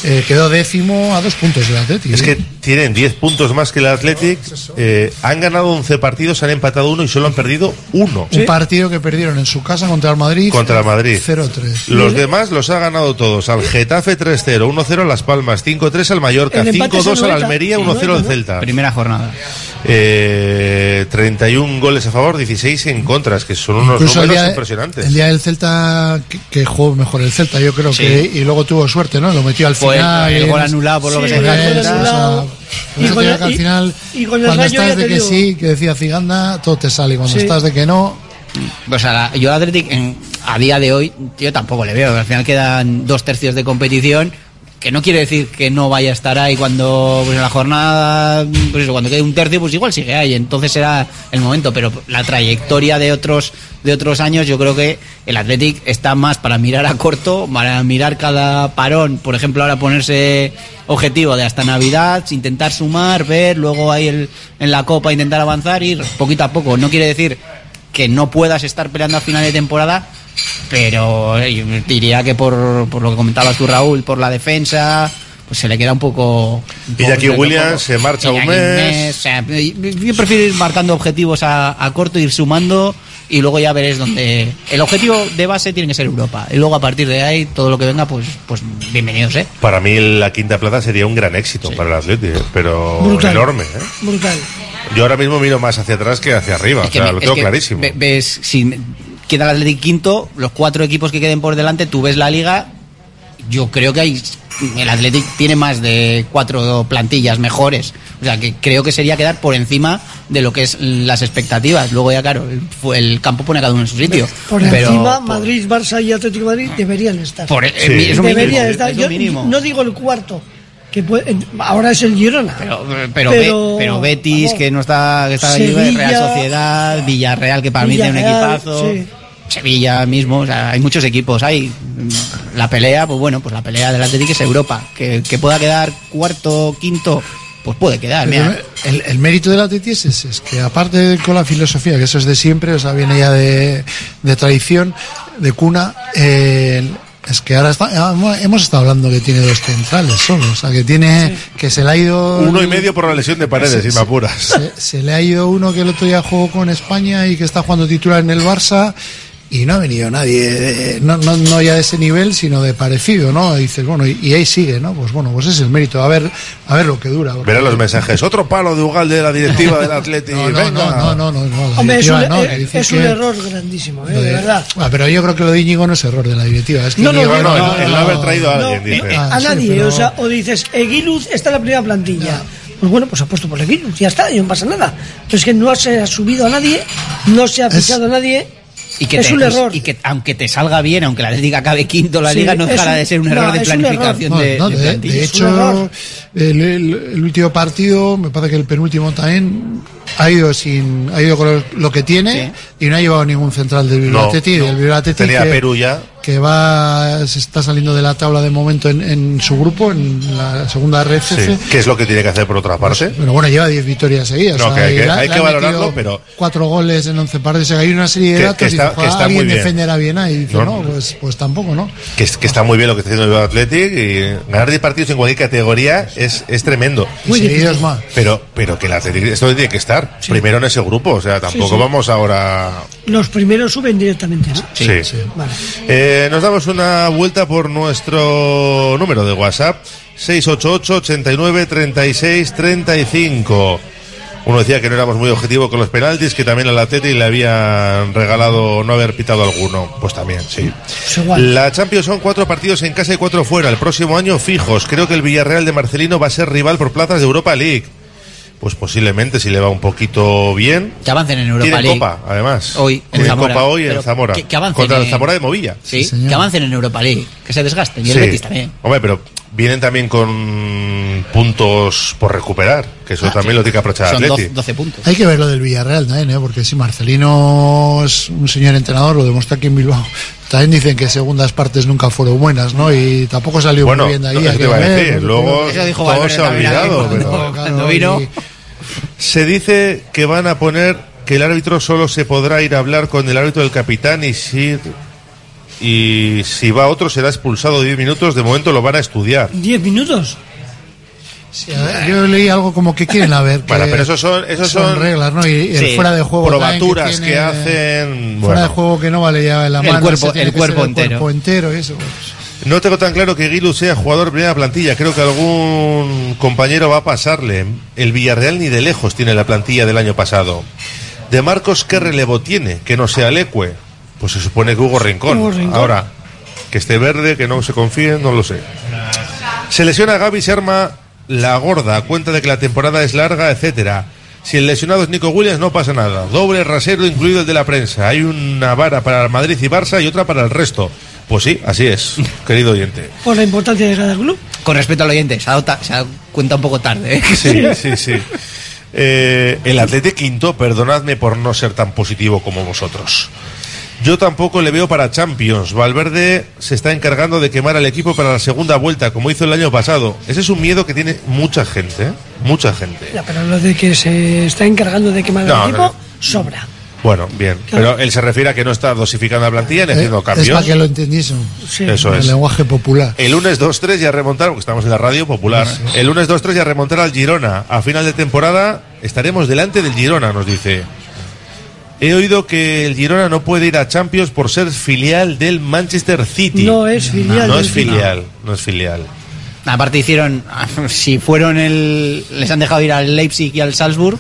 eh, quedó décimo a dos puntos el Atleti. Es ¿eh? que tienen 10 puntos más que el Athletic. eh, han ganado 11 partidos, han empatado uno y solo han perdido uno. Un partido que perdieron en su casa contra el Madrid. Contra el Madrid. 0-3. Los demás los ha ganado todos. Al Getafe 3-0, 1-0 a Las Palmas, 5-3 al Mallorca, El empate es 5-2 al. Almería, Sí, 1-0 al. Celta. Primera jornada. Eh, 31 goles a favor, 16 en contras, que son unos Incluso el números día, impresionantes. el día del Celta, que, que jugó mejor el Celta, yo creo Sí. que. Y luego tuvo suerte, ¿no? Lo metió al El- el y gol anulado por lo que Sí, se deja Y con el- que al final, y con el cuando Rayo estás ya de que digo. sí, que decía Ciganda, todo te sale. Cuando Sí. estás de que no, Pues a la- yo al Athletic en- a día de hoy yo tampoco le veo. Al final quedan dos tercios de competición. Que no quiere decir que no vaya a estar ahí cuando pues en la jornada, pues eso, cuando quede un tercio, pues igual sigue ahí. Entonces será el momento. Pero la trayectoria de otros de otros años, yo creo que el Athletic está más para mirar a corto, para mirar cada parón. Por ejemplo, ahora ponerse objetivo de hasta Navidad, intentar sumar, ver, luego ahí el- en la Copa intentar avanzar, ir poquito a poco. No quiere decir que no puedas estar peleando a final de temporada, pero eh, yo diría que por, por lo que comentabas tú, Raúl, por la defensa, pues se le queda un poco. un poco- Williams se marcha un Iñaki mes. o sea, yo prefiero ir marcando objetivos a, a corto, ir sumando y luego ya veréis dónde. El objetivo de base tiene que ser Europa. Y luego a partir de ahí, todo lo que venga, pues, pues bienvenidos, ¿eh? Para mí la quinta plaza sería un gran éxito para el Athletic, ¿eh? pero Brutal. enorme. ¿eh? Brutal. Yo ahora mismo miro más hacia atrás que hacia arriba, Es o que sea, me- lo tengo clarísimo. ve- Ves, si queda el Athletic quinto, los cuatro equipos que queden por delante, tú ves la liga. Yo creo que hay. El Athletic tiene más de cuatro plantillas mejores. O sea, que creo que sería quedar por encima de lo que es las expectativas. Luego, ya, claro, el, fu- el campo pone a cada uno en su sitio. Por Pero- encima, Madrid, Barça y Atlético de Madrid deberían estar. Por- eh, Sí. es lo deberían mínimo, estar. es lo Yo mínimo. no digo el cuarto, que puede- ahora es el Girona. Pero, pero, Be- pero Betis, vamos, que no está, que está ahí, Sevilla- Real Sociedad, Villarreal, que para mí tiene un equipazo. sí. Sevilla mismo, o sea, hay muchos equipos. Hay mm, la pelea, pues bueno, pues la pelea del Atlético es Europa. Que, que pueda quedar cuarto, quinto, pues puede quedar. Mira. el, el mérito del Atleti es, es que aparte de con la filosofía, que eso es de siempre, o sea, viene ya de, de tradición, de cuna, eh, es que ahora está- hemos estado hablando que tiene dos centrales solo, o sea, que tiene, que se le ha ido... Uno y medio por la lesión de paredes, Se- si me apuras. Se, se le ha ido uno que el otro día jugó con España y que está jugando titular en el Barça y no ha venido nadie, eh, no, no, no ya de ese nivel, sino de parecido, ¿no? Y dices, bueno, y, y ahí sigue, ¿no? Pues bueno, pues es el mérito, a ver, a ver lo que dura. porque- Verán los mensajes. Otro palo de Ugal de la directiva del Atleti. No, no, no, no, no, no, no, la Hombre, es un, directiva no, eh, que dicen es un que- error grandísimo, eh, de de- verdad. Ah, pero yo creo que lo de Íñigo no es error de la directiva. Es que No, no, Íñigo- no, no, el no haber traído a alguien, No, dice. eh, Ah, a sí, nadie, pero- o sea, o dices, Eguiluz está en la primera plantilla. Pues bueno, pues ha puesto por Eguiluz, ya está, y no pasa nada. Pero es que no se ha subido a nadie, no se ha fichado a nadie. Y que es te- un error. Y que aunque te salga bien, aunque la Atlético acabe quinto la Sí, liga, no dejará un- de ser un no, error de es un planificación No, de, no, de de, de hecho, error. el, el- el último partido, me parece que el penúltimo también, ha ido sin ha ido con lo, lo que tiene y no ha llevado ningún central del Bilbao No, del Bilbao Athletic Tenía que, Perú ya. que va se está saliendo de la tabla de momento en, en su grupo, en la segunda RFC. Sí. ¿Qué es lo que tiene que hacer por otra parte? Pero bueno, lleva 10 victorias seguidas. No, o sea, que hay y que- hay que valorarlo, pero- Cuatro goles en 11 partidos. O sea, hay una serie de Que- datos que y está- que "Joder, está muy alguien bien". defenderá bien ahí. Y dice, No. no, pues, pues tampoco, ¿no? Que, es- que está muy bien lo que está haciendo el Athletic y ganar 10 partidos en cualquier categoría es, es tremendo. Y seguidos más. Pero, pero que el Athletic esto tiene que estar primero en ese grupo. O sea, tampoco sí. vamos ahora. Los primeros suben directamente, ¿no? Sí. Vale. Eh, nos damos una vuelta por nuestro número de WhatsApp: 688 89 36 35. Uno decía que no éramos muy objetivos con los penaltis, que también al Atleti le habían regalado no haber pitado alguno. Pues también, sí. La Champions son cuatro partidos en casa y cuatro fuera. El próximo año fijos. Creo que el Villarreal de Marcelino va a ser rival por plazas de Europa League. Pues posiblemente si le va un poquito bien. Que avancen en Europa Tienen League. Copa, además. Hoy en Zamora. Copa hoy en Zamora. que- que avancen Contra el en- Zamora de Movilla. Sí, que avancen en Europa League, que se desgasten. Y el Sí. Betis también. Hombre, pero vienen también con puntos por recuperar, que eso también lo tiene que aprovechar Son Atleti. 12 puntos. Hay que ver lo del Villarreal también, ¿eh? porque si Marcelino es un señor entrenador, lo demuestra aquí en Bilbao. También dicen que segundas partes nunca fueron buenas, ¿no? Y tampoco salió Bueno, muy bien de ahí. no, te iba a decir, luego todo se ha olvidado, cuando- pero cuando vino. y- se dice que van a poner que el árbitro solo se podrá ir a hablar con el árbitro del capitán y si y si va otro será expulsado 10 minutos, de momento lo van a estudiar. ¿Diez minutos? Sí, a ver, yo leí algo como que quieren a ver. que Bueno, pero esos son, esos son, reglas, ¿no? Y, y el sí, fuera de juego. probaturas que, tiene- hacen. Fuera de juego que no vale ya la El mano. cuerpo- el que cuerpo entero. cuerpo entero eso. pues. No tengo tan claro que Guilu sea jugador de primera plantilla. Creo que algún compañero va a pasarle. El Villarreal ni de lejos tiene la plantilla del año pasado. De Marcos, ¿qué relevo tiene? Que no sea Leque. Pues se supone que Hugo Rincón. Hugo Rincón. Ahora, que esté verde, que no se confíe, no lo sé. Se lesiona Gaby, se arma la gorda, cuenta de que la temporada es larga, etcétera. Si el lesionado es Nico Williams, no pasa nada. Doble rasero, incluido el de la prensa. Hay una vara para Madrid y Barça y otra para el resto. Pues sí, así es, querido oyente. Por la importancia de cada club. Con respeto al oyente, se ha dado, ta- se ha dado cuenta un poco tarde. ¿eh? Sí, sí, sí. Eh, el Atlete Quinto, perdonadme por no ser tan positivo como vosotros. Yo tampoco le veo para Champions. Valverde se está encargando de quemar al equipo para la segunda vuelta, como hizo el año pasado. Ese es un miedo que tiene mucha gente, ¿eh? Mucha gente. Ya, pero lo de que se está encargando de quemar No, el equipo, no. sobra. Bueno, bien. Pero él se refiere a que no está dosificando la plantilla ni haciendo Eh, es cambios. para que lo entendiesen. Sí. Eso En es. el lenguaje popular. El lunes 2-3 ya remontar, porque estamos en la radio popular. El lunes 2-3 ya remontar al Girona. A final de temporada estaremos delante del Girona, nos dice. He oído que el Girona no puede ir a Champions por ser filial del Manchester City. No es filial No del es filial, no es filial. Aparte hicieron, si fueron el, les han dejado ir al Leipzig y al Salzburg,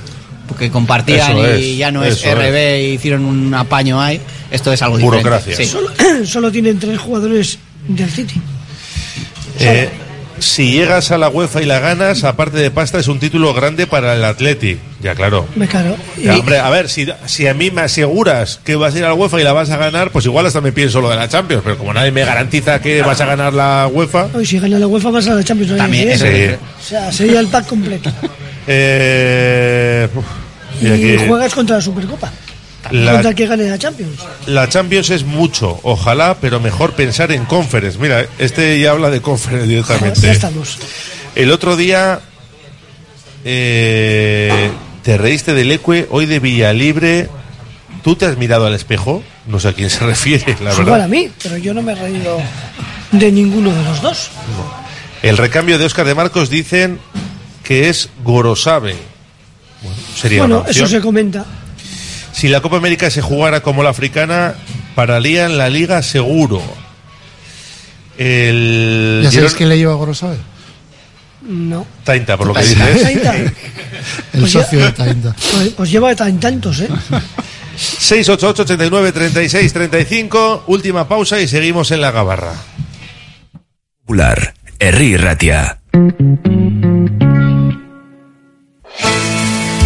porque compartían Eso y es, ya no es RB y hicieron un apaño ahí. Esto es algo diferente. Burocracia. Sí. Solo, solo tienen tres jugadores del City. Eh, si llegas a la UEFA y la ganas, aparte de pasta, es un título grande para el Atleti. Ya, claro. Me caro. Y- Ya, hombre, a ver, si, si a mí me aseguras que vas a ir a la UEFA y la vas a ganar, pues igual hasta me pienso lo de la Champions, pero como nadie me garantiza que vas a ganar la UEFA, Hoy si gana la UEFA vas a la Champions. ¿no? También, Sí, ¿eh? es. O sea, sería el pack completo. eh, uf, Y, y aquí- juegas contra la Supercopa. La- Contra el que gane la Champions. la Champions es mucho, ojalá, pero mejor pensar en Conference. Mira, este ya habla de Conference Ya directamente. estamos. El otro día eh, te reíste del Ecue, hoy de Villalibre. ¿Tú te has mirado al espejo? No sé a quién se refiere, la Igual verdad. a mí, pero yo no me he reído de ninguno de los dos. El recambio de Oscar de Marcos dicen que es Gorosabe. Bueno, sería bueno, eso se comenta. Si la Copa América se jugara como la africana, pararía en la liga seguro. El ¿Ya sabéis Girona- quién le lleva a Gorosabe? No. Tainta, por lo que dices. Tainta. El Pues ya- socio de Tainta. Pues, pues lleva tan tantos, ¿eh? 688 89 36 35 Última pausa y seguimos en la gabarra. Herri Ratia.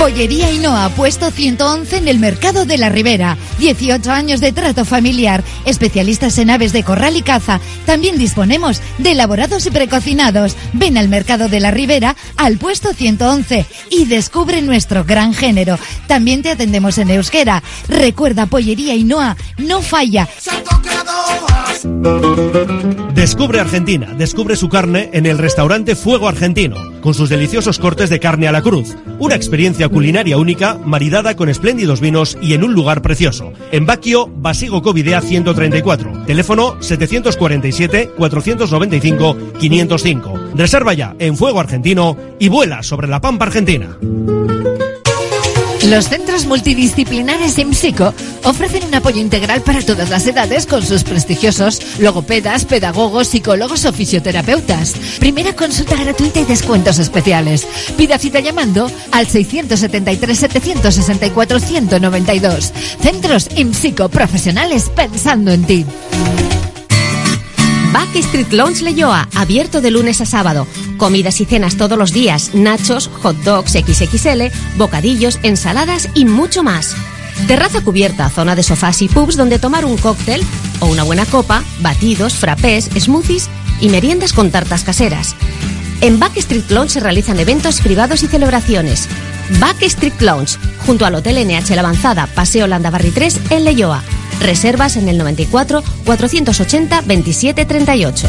Pollería Ainhoa, puesto 111 en el Mercado de la Ribera. 18 años de trato familiar. Especialistas en aves de corral y caza. También disponemos de elaborados y precocinados. Ven al Mercado de la Ribera, al puesto 111 y descubre nuestro gran género. También te atendemos en euskera. Recuerda, Pollería Ainhoa no falla. Descubre Argentina, descubre su carne en el restaurante Fuego Argentino, con sus deliciosos cortes de carne a la cruz. Una experiencia culinaria única, maridada con espléndidos vinos y en un lugar precioso. En Baquio, Basigo Covidea 134. Teléfono 747-495-505. Reserva ya en Fuego Argentino y vuela sobre la Pampa Argentina. Los centros multidisciplinares IMSICO ofrecen un apoyo integral para todas las edades con sus prestigiosos logopedas, pedagogos, psicólogos o fisioterapeutas. Primera consulta gratuita y descuentos especiales. Pida cita llamando al 673-764-192. Centros IMSICO profesionales pensando en ti. Backstreet Lounge Leyoa, abierto de lunes a sábado. Comidas y cenas todos los días, nachos, hot dogs XXL, bocadillos, ensaladas y mucho más. Terraza cubierta, zona de sofás y pubs donde tomar un cóctel o una buena copa, batidos, frappés, smoothies y meriendas con tartas caseras. En Backstreet Lounge se realizan eventos privados y celebraciones. Backstreet Lounge, junto al Hotel NH La Avanzada, Paseo Landabarri 3, en Leyoa. Reservas en el 94 480 27 38.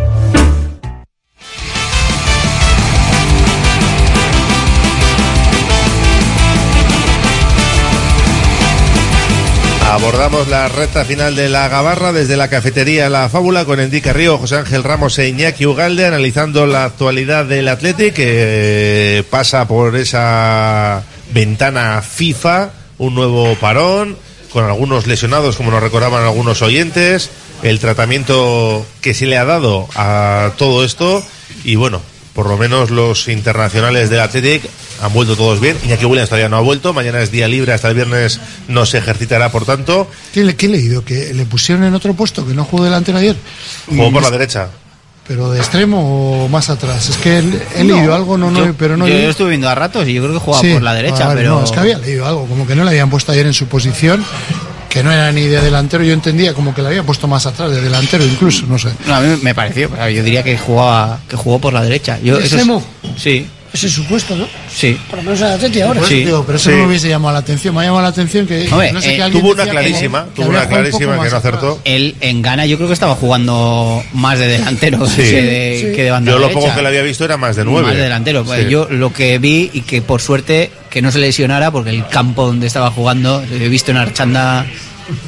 Abordamos la recta final de la Gabarra desde la cafetería La Fábula con Enrique Río, José Ángel Ramos e Iñaki Ugalde analizando la actualidad del Athletic que pasa por esa ventana FIFA, un nuevo parón con algunos lesionados como nos recordaban algunos oyentes, el tratamiento que se le ha dado a todo esto y bueno, por lo menos los internacionales del Athletic han vuelto todos bien. Iñaki Williams todavía no ha vuelto. Mañana es día libre, hasta el viernes no se ejercitará, por tanto. ¿Qué, le- qué he leído? ¿Que le pusieron en otro puesto? ¿Que no jugó delantero ayer? Jugó por la derecha. ¿Pero de extremo o más atrás? Es que he, leído algo, no, no, yo, pero no yo lo estuve viendo a ratos y yo creo que jugaba Sí, por la derecha, ah, vale, pero No, es que había leído algo, como que no le habían puesto ayer en su posición, que no era ni de delantero, yo entendía como que le habían puesto más atrás, de delantero incluso, no sé. No, a mí me pareció, yo diría que jugaba que jugó por la derecha. Yo, ¿De eso es- extremo? sí, Ese es su puesto, ¿no? sí. Por lo menos en Atleti ahora. Pues, digo, pero eso no me hubiese llamado la atención, me ha llamado la atención que Hombre, no sé eh, que alguien tuvo una clarísima, que tuvo una un clarísima que no acertó. Él en Ghana yo creo que estaba jugando más de delantero Sí. que, de, que de banda Yo lo derecha. poco que le había visto era más de nueve. Más de delantero. Pues Sí. Yo lo que vi y que por suerte que no se lesionara porque el campo donde estaba jugando he visto en Archanda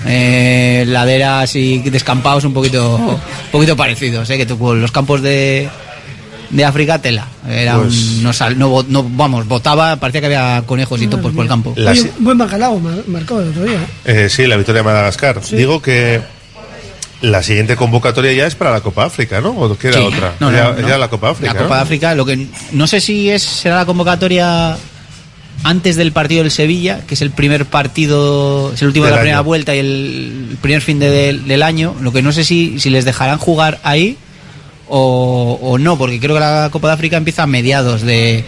eh, laderas y descampados un poquito un poquito parecidos, eh, que tú- los campos de de África tela. Era Pues- un- no, sal- no, bo- no, vamos, botaba, parecía que había conejos y topos por el campo. Oye, buen bacalao mar- marcó el otro día. Eh, sí, la victoria de Madagascar. Digo que la siguiente convocatoria ya es para la Copa África, ¿no? ¿O Sí. otra? No, no, ya, no. ya la Copa África. La Copa África, lo que no sé si es será la convocatoria antes del partido del Sevilla, que es el primer partido, es el último Del de la primera vuelta y el primer fin de- del- del año. Lo que no sé si, si les dejarán jugar ahí o, o no, porque creo que la Copa de África empieza a mediados de,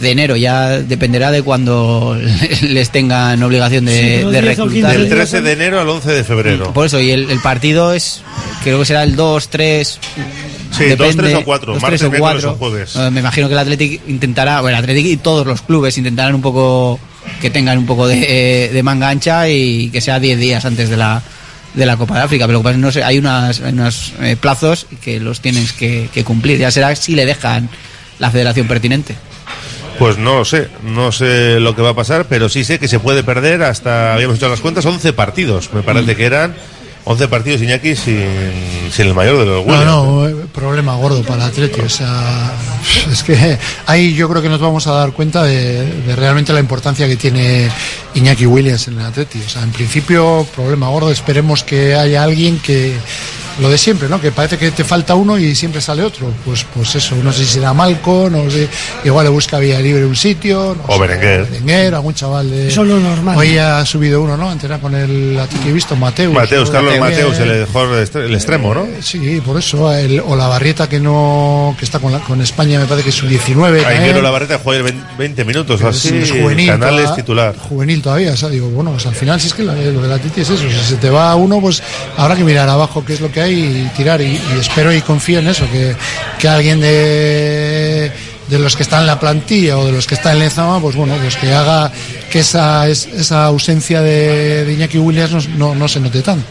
de enero. Ya dependerá de cuando les tengan obligación de, de reclutar. Del 13 de enero al 11 de febrero. Por eso, y el, el partido es, creo que será el 2, 3. Sí, dos, tres o cuatro, martes, o miércoles o 4. jueves. Eh, me imagino que el Athletic intentará, bueno, el Athletic y todos los clubes intentarán un poco que tengan un poco de, eh, de manga ancha y que sea 10 días antes de la de la Copa de África, pero lo que pasa es que no sé, hay unas, hay unos eh, plazos que los tienes que, que cumplir. Ya será si le dejan la federación pertinente. Pues no lo sé, no sé lo que va a pasar, pero sí sé que se puede perder hasta, habíamos hecho las cuentas, 11 partidos, me parece Mm. que eran 11 partidos Iñaki sin, sin el mayor de los No, Williams. no, eh, problema gordo para el Atleti. O sea, es que ahí yo creo que nos vamos a dar cuenta de, de realmente la importancia que tiene Iñaki Williams en el Atleti. O sea, en principio, problema gordo. Esperemos que haya alguien que, lo de siempre, ¿no? Que parece que te falta uno y siempre sale otro. Pues, pues eso, no sé si será Malco, no sé, igual le busca vía libre un sitio. No O sé, Berenguer. Berenguer, algún chaval de. Eso es lo normal. Hoy ha subido uno, ¿no? Entrenar con el a ti que he visto, Mateus. Mateus, O- Carlos. Mateus, el, mejor el extremo, ¿no? Sí, por eso. el- o la Barrieta que no que está con, la- con España, me parece que es su 19. Ainguero Lavarreta juega 20 minutos o así. es juvenil, Canales toda- titular. juvenil todavía, o sea, digo, bueno, pues al final si es que la- lo de la Titi es eso, si se te va uno, pues habrá que mirar abajo qué es lo que hay y tirar y, espero y confío en eso, que, que alguien de de los que están en la plantilla o de los que están en Lezama, pues bueno, pues que haga que esa, es- esa ausencia de, de Iñaki Williams no, no, no se note tanto.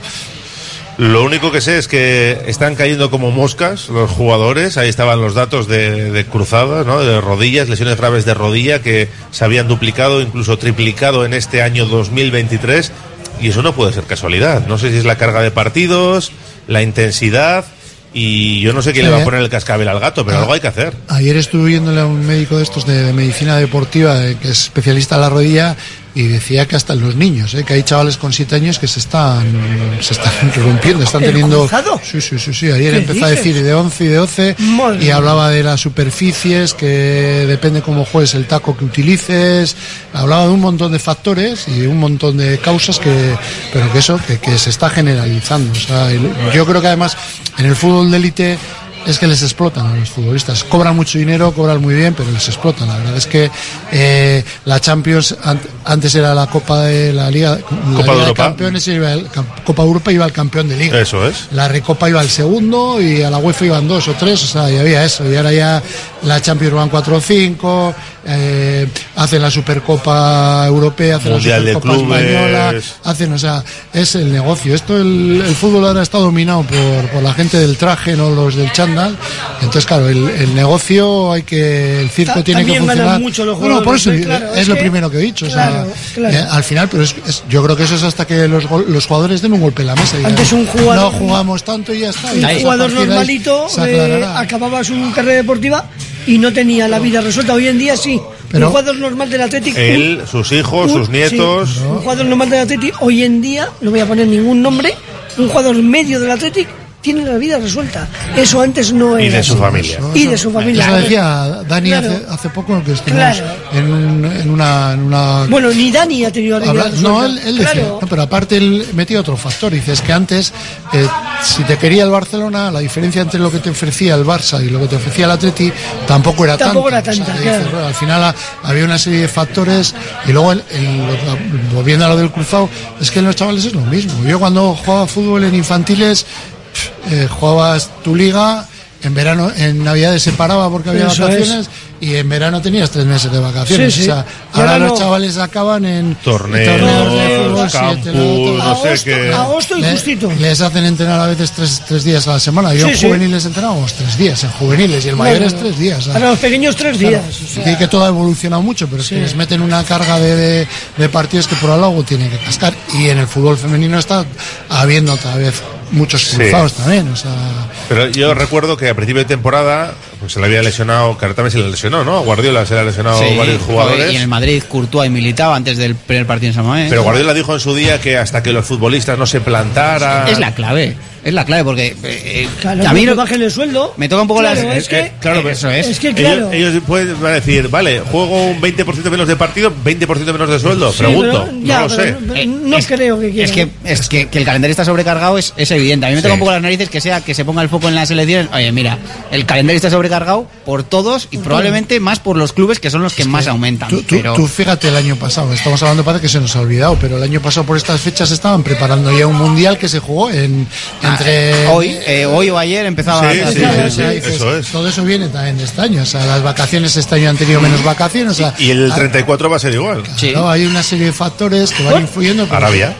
Lo único que sé es que están cayendo como moscas los jugadores. Ahí estaban los datos de, de cruzadas, ¿no? de rodillas, lesiones graves de rodilla que se habían duplicado, incluso triplicado en este año 2023. Y eso no puede ser casualidad. No sé si es la carga de partidos, la intensidad. Y yo no sé quién le va a Sí. poner el cascabel al gato, pero algo hay que hacer. Ayer estuve viéndole a un médico de estos de, de medicina deportiva, de- que es especialista en la rodilla, y decía que hasta en los niños, ¿eh? que hay chavales con siete años que se están, se están rompiendo, están ¿El teniendo. cruzado? Sí, sí, sí, sí. Ayer ¿Qué empezó a decir de 11 y de 12 Madre y hablaba de las superficies, que depende cómo juegues el taco que utilices. Hablaba de un montón de factores y un montón de causas que, pero que eso, que, que se está generalizando. O sea, el- yo creo que además en el fútbol de élite es que les explotan a los futbolistas. Cobran mucho dinero, cobran muy bien, pero les explotan. La verdad es que eh, la Champions an- antes era la Copa de la Liga, la Copa Liga de de Europa. Campeones, iba el- Copa Europa iba el campeón de Liga. Eso es. La Recopa iba al segundo y a la UEFA iban dos o tres, o sea, y había eso. Y ahora ya la Champions van cuatro o cinco, eh, hacen la Supercopa Europea, hacen Mundial la Supercopa. Española, hacen, o sea, es el negocio. Esto, el, el fútbol ahora está dominado por, por la gente del traje, no los del chándal. Entonces, claro, el, el negocio hay que, el circo Ta- tiene que funcionar. mucho los Bueno, por eso ¿eh? Claro, es, es lo que- primero que he dicho. o claro, sea, claro. eh, al final, pero es, es- yo creo que eso es hasta que los, los jugadores den un golpe en la mesa. y Antes un jugador- No jugamos tanto y ya está. Un pues jugador ahí normalito eh, acababa su carrera deportiva y no tenía la vida resuelta. Hoy en día sí. Pero- un jugador normal del Atlético. Él, sus hijos, sus nietos. un jugador normal del Atlético, hoy en día, no voy a poner ningún nombre, un jugador medio del Atlético tiene la vida resuelta. Eso antes no Y era de su así. familia. Y de su familia. Eso decía Dani Claro. hace, hace poco que estuvimos Claro. en, un- en una, en una Bueno, ni Dani ha tenido la vida Habla- no, él, él decía, Claro. no, pero aparte él metía otro factor. Dices que antes, eh, si te quería el Barcelona, la diferencia entre lo que te ofrecía el Barça y lo que te ofrecía el Atleti tampoco era Tampoco tanta. era tanta, que claro. dices, bueno, al final había una serie de factores y luego, el- volviendo a lo del cruzado, es que en los chavales es lo mismo. Yo cuando jugaba fútbol en infantiles, eh, jugabas tu liga. En verano, en Navidades se paraba porque había Eso vacaciones y en verano tenías tres meses de vacaciones. Sí, sí. O sea, ahora, ahora los no. chavales acaban en Torneos, de fútbol, campus, no sé qué. Agosto y Le- justito. Les hacen entrenar a veces tres, tres días a la semana. Yo Sí, en sí. juveniles entrenábamos tres días, en juveniles, y el mayor Bueno, es tres días. Para los pequeños tres días. o sea, Y que todo ha evolucionado mucho, pero es que les meten una carga de, de- de partidos que por algo tienen que cascar. Y en el fútbol femenino está habiendo otra vez muchos Sí. cruzados también. O sea, Pero yo recuerdo que a principio de temporada pues se le había lesionado, que ahora también se le lesionó, ¿no? A Guardiola se le ha lesionado Sí, varios jugadores. Y en el Madrid, Courtois y militaba antes del primer partido en San Mamés. Pero Guardiola dijo en su día que hasta que los futbolistas no se plantaran. Es la clave. Es la clave porque eh, eh, Claro, a mí que no- bajen el sueldo. me toca un poco Claro, las. es que- claro, pero eso es. es que claro. ellos pueden van a decir, vale, juego un 20% menos de partido, 20% menos de sueldo. Sí, Pregunto, pero- ya, no lo pero- sé. pero no creo que quieran. Es que, es que, que el calendario está sobrecargado es, es evidente. A mí me toca un poco las narices que sea que se ponga el foco en la selección. Oye, mira, el calendario está sobrecargado por todos y probablemente más por los clubes que son los que más aumentan. Tú, tú- pero tú fíjate el año pasado, estamos hablando, parece que se nos ha olvidado, pero el año pasado por estas fechas estaban preparando ya un mundial que se jugó en entre hoy, eh, hoy o ayer empezaba Sí, a- sí, sí, eso es. Todo eso viene también de este año. O sea, las vacaciones este año han tenido menos vacaciones. O sea, Y el ah, 34 va a ser igual. Sí. claro, hay una serie de factores que van influyendo. pero- Arabia.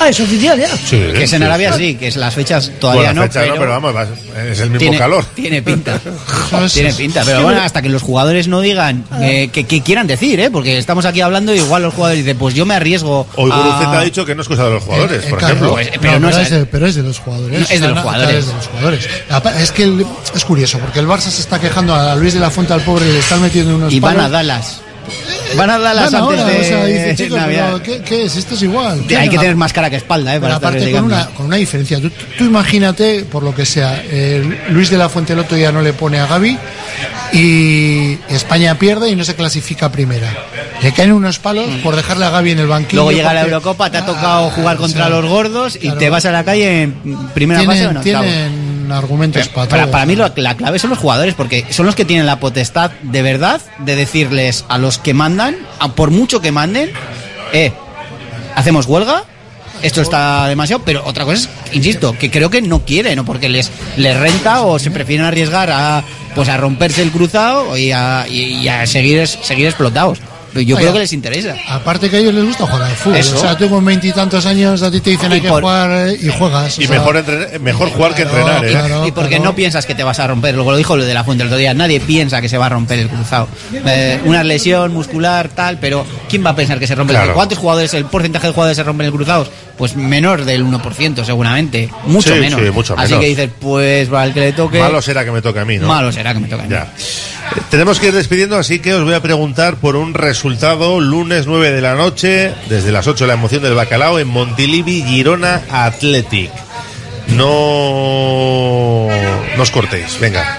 Ah, es oficial ya. Sí, que es en Arabia sí. que es las fechas todavía Bueno, no, fecha pero, no, pero vamos, va- es el mismo tiene, calor. tiene pinta. Tiene pinta, pero bueno, hasta que los jugadores no digan eh, que, que quieran decir, ¿eh? porque estamos aquí hablando y igual los jugadores dicen, pues yo me arriesgo. Hoy a- Guruceta ha dicho que no es cosa de los jugadores, Eh, por claro, ejemplo. pues, pero no pero, es- de, pero es de los jugadores. No, es de los jugadores. Es de los jugadores. Es que el- es curioso, porque el Barça se está quejando a Luis de la Fuente al pobre, le están metiendo unos y van palos. a Dallas. Van a darlas Van antes ahora, de o sea, dice, chicos, Navidad. pero ¿qué, qué es? Esto es igual. Hay que tener más cara que espalda, ¿eh? Para estar aparte con una, con una diferencia. Tú, tú imagínate, por lo que sea, eh, Luis de la Fuente el otro día no le pone a Gaby y España pierde y no se clasifica primera. Le caen unos palos por dejarle a Gaby en el banquillo. Luego llega la porque- Eurocopa, te ha tocado jugar contra o sea, los gordos y claro. te vas a la calle en primera fase o en Tienen. Tienen argumentos para, Para, todo. para mí lo- la clave son los jugadores, porque son los que tienen la potestad de verdad de decirles a los que mandan, a por mucho que manden, eh, hacemos huelga, esto está demasiado, pero otra cosa es, insisto, que creo que no quieren, o porque les, les renta o se prefieren arriesgar a pues a romperse el cruzado y a, y- y a seguir, seguir explotados. Yo creo que les interesa. Aparte que a ellos les gusta jugar al fútbol. Eso. O sea, tú con veintitantos años a ti te dicen Y hay que por- jugar eh, y juegas. o Y sea, mejor, entrenar- mejor jugar que Claro, entrenar, ¿eh? claro. y porque no piensas que te vas a romper, luego lo dijo lo de la fuente el otro día, nadie piensa que se va a romper el cruzado. Eh, una lesión muscular, tal, pero ¿quién va a pensar que se rompe el cruzado? ¿Cuántos jugadores, el porcentaje de jugadores se rompen el cruzado? Pues menor del 1% seguramente, mucho Sí, menos. sí, mucho Así que dices, pues para el que le toque... Malo será que me toque a mí, ¿no? Malo será que me toque a mí. Ya. Eh, Tenemos que ir despidiendo, así que os voy a preguntar por un resultado lunes 9 de la noche, desde las 8 la emoción del bacalao en Montilivi, Girona Athletic. No, no os cortéis, venga.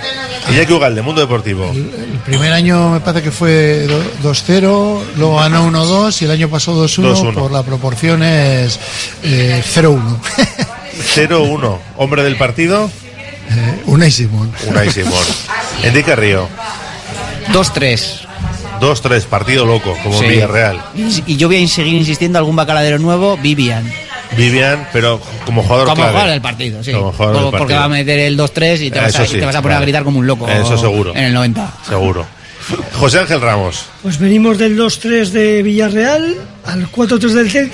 Iñaki Ugalde, Mundo Deportivo. El primer año me parece que fue do- 2-0, luego ganó 1-2 y el año pasado 2-1, 2-1. por la proporción es eh, 0-1. 0-1. Hombre del partido, Eh, Unai Simón. Unai Simón. Enrique Río. 2-3. 2-3, partido loco, como Sí. Villarreal. Y, y yo voy a seguir insistiendo, algún bacaladero nuevo, Vivian. Vivian, pero como jugador Como clave. jugador del partido, sí. Como jugador del Como- porque partido. va a meter el 2-3 y te vas, a, y sí, te vas a poner a gritar como un loco. Eso seguro. En el 90. Seguro. José Ángel Ramos. Pues venimos del 2-3 de Villarreal al 4-3 del Celta.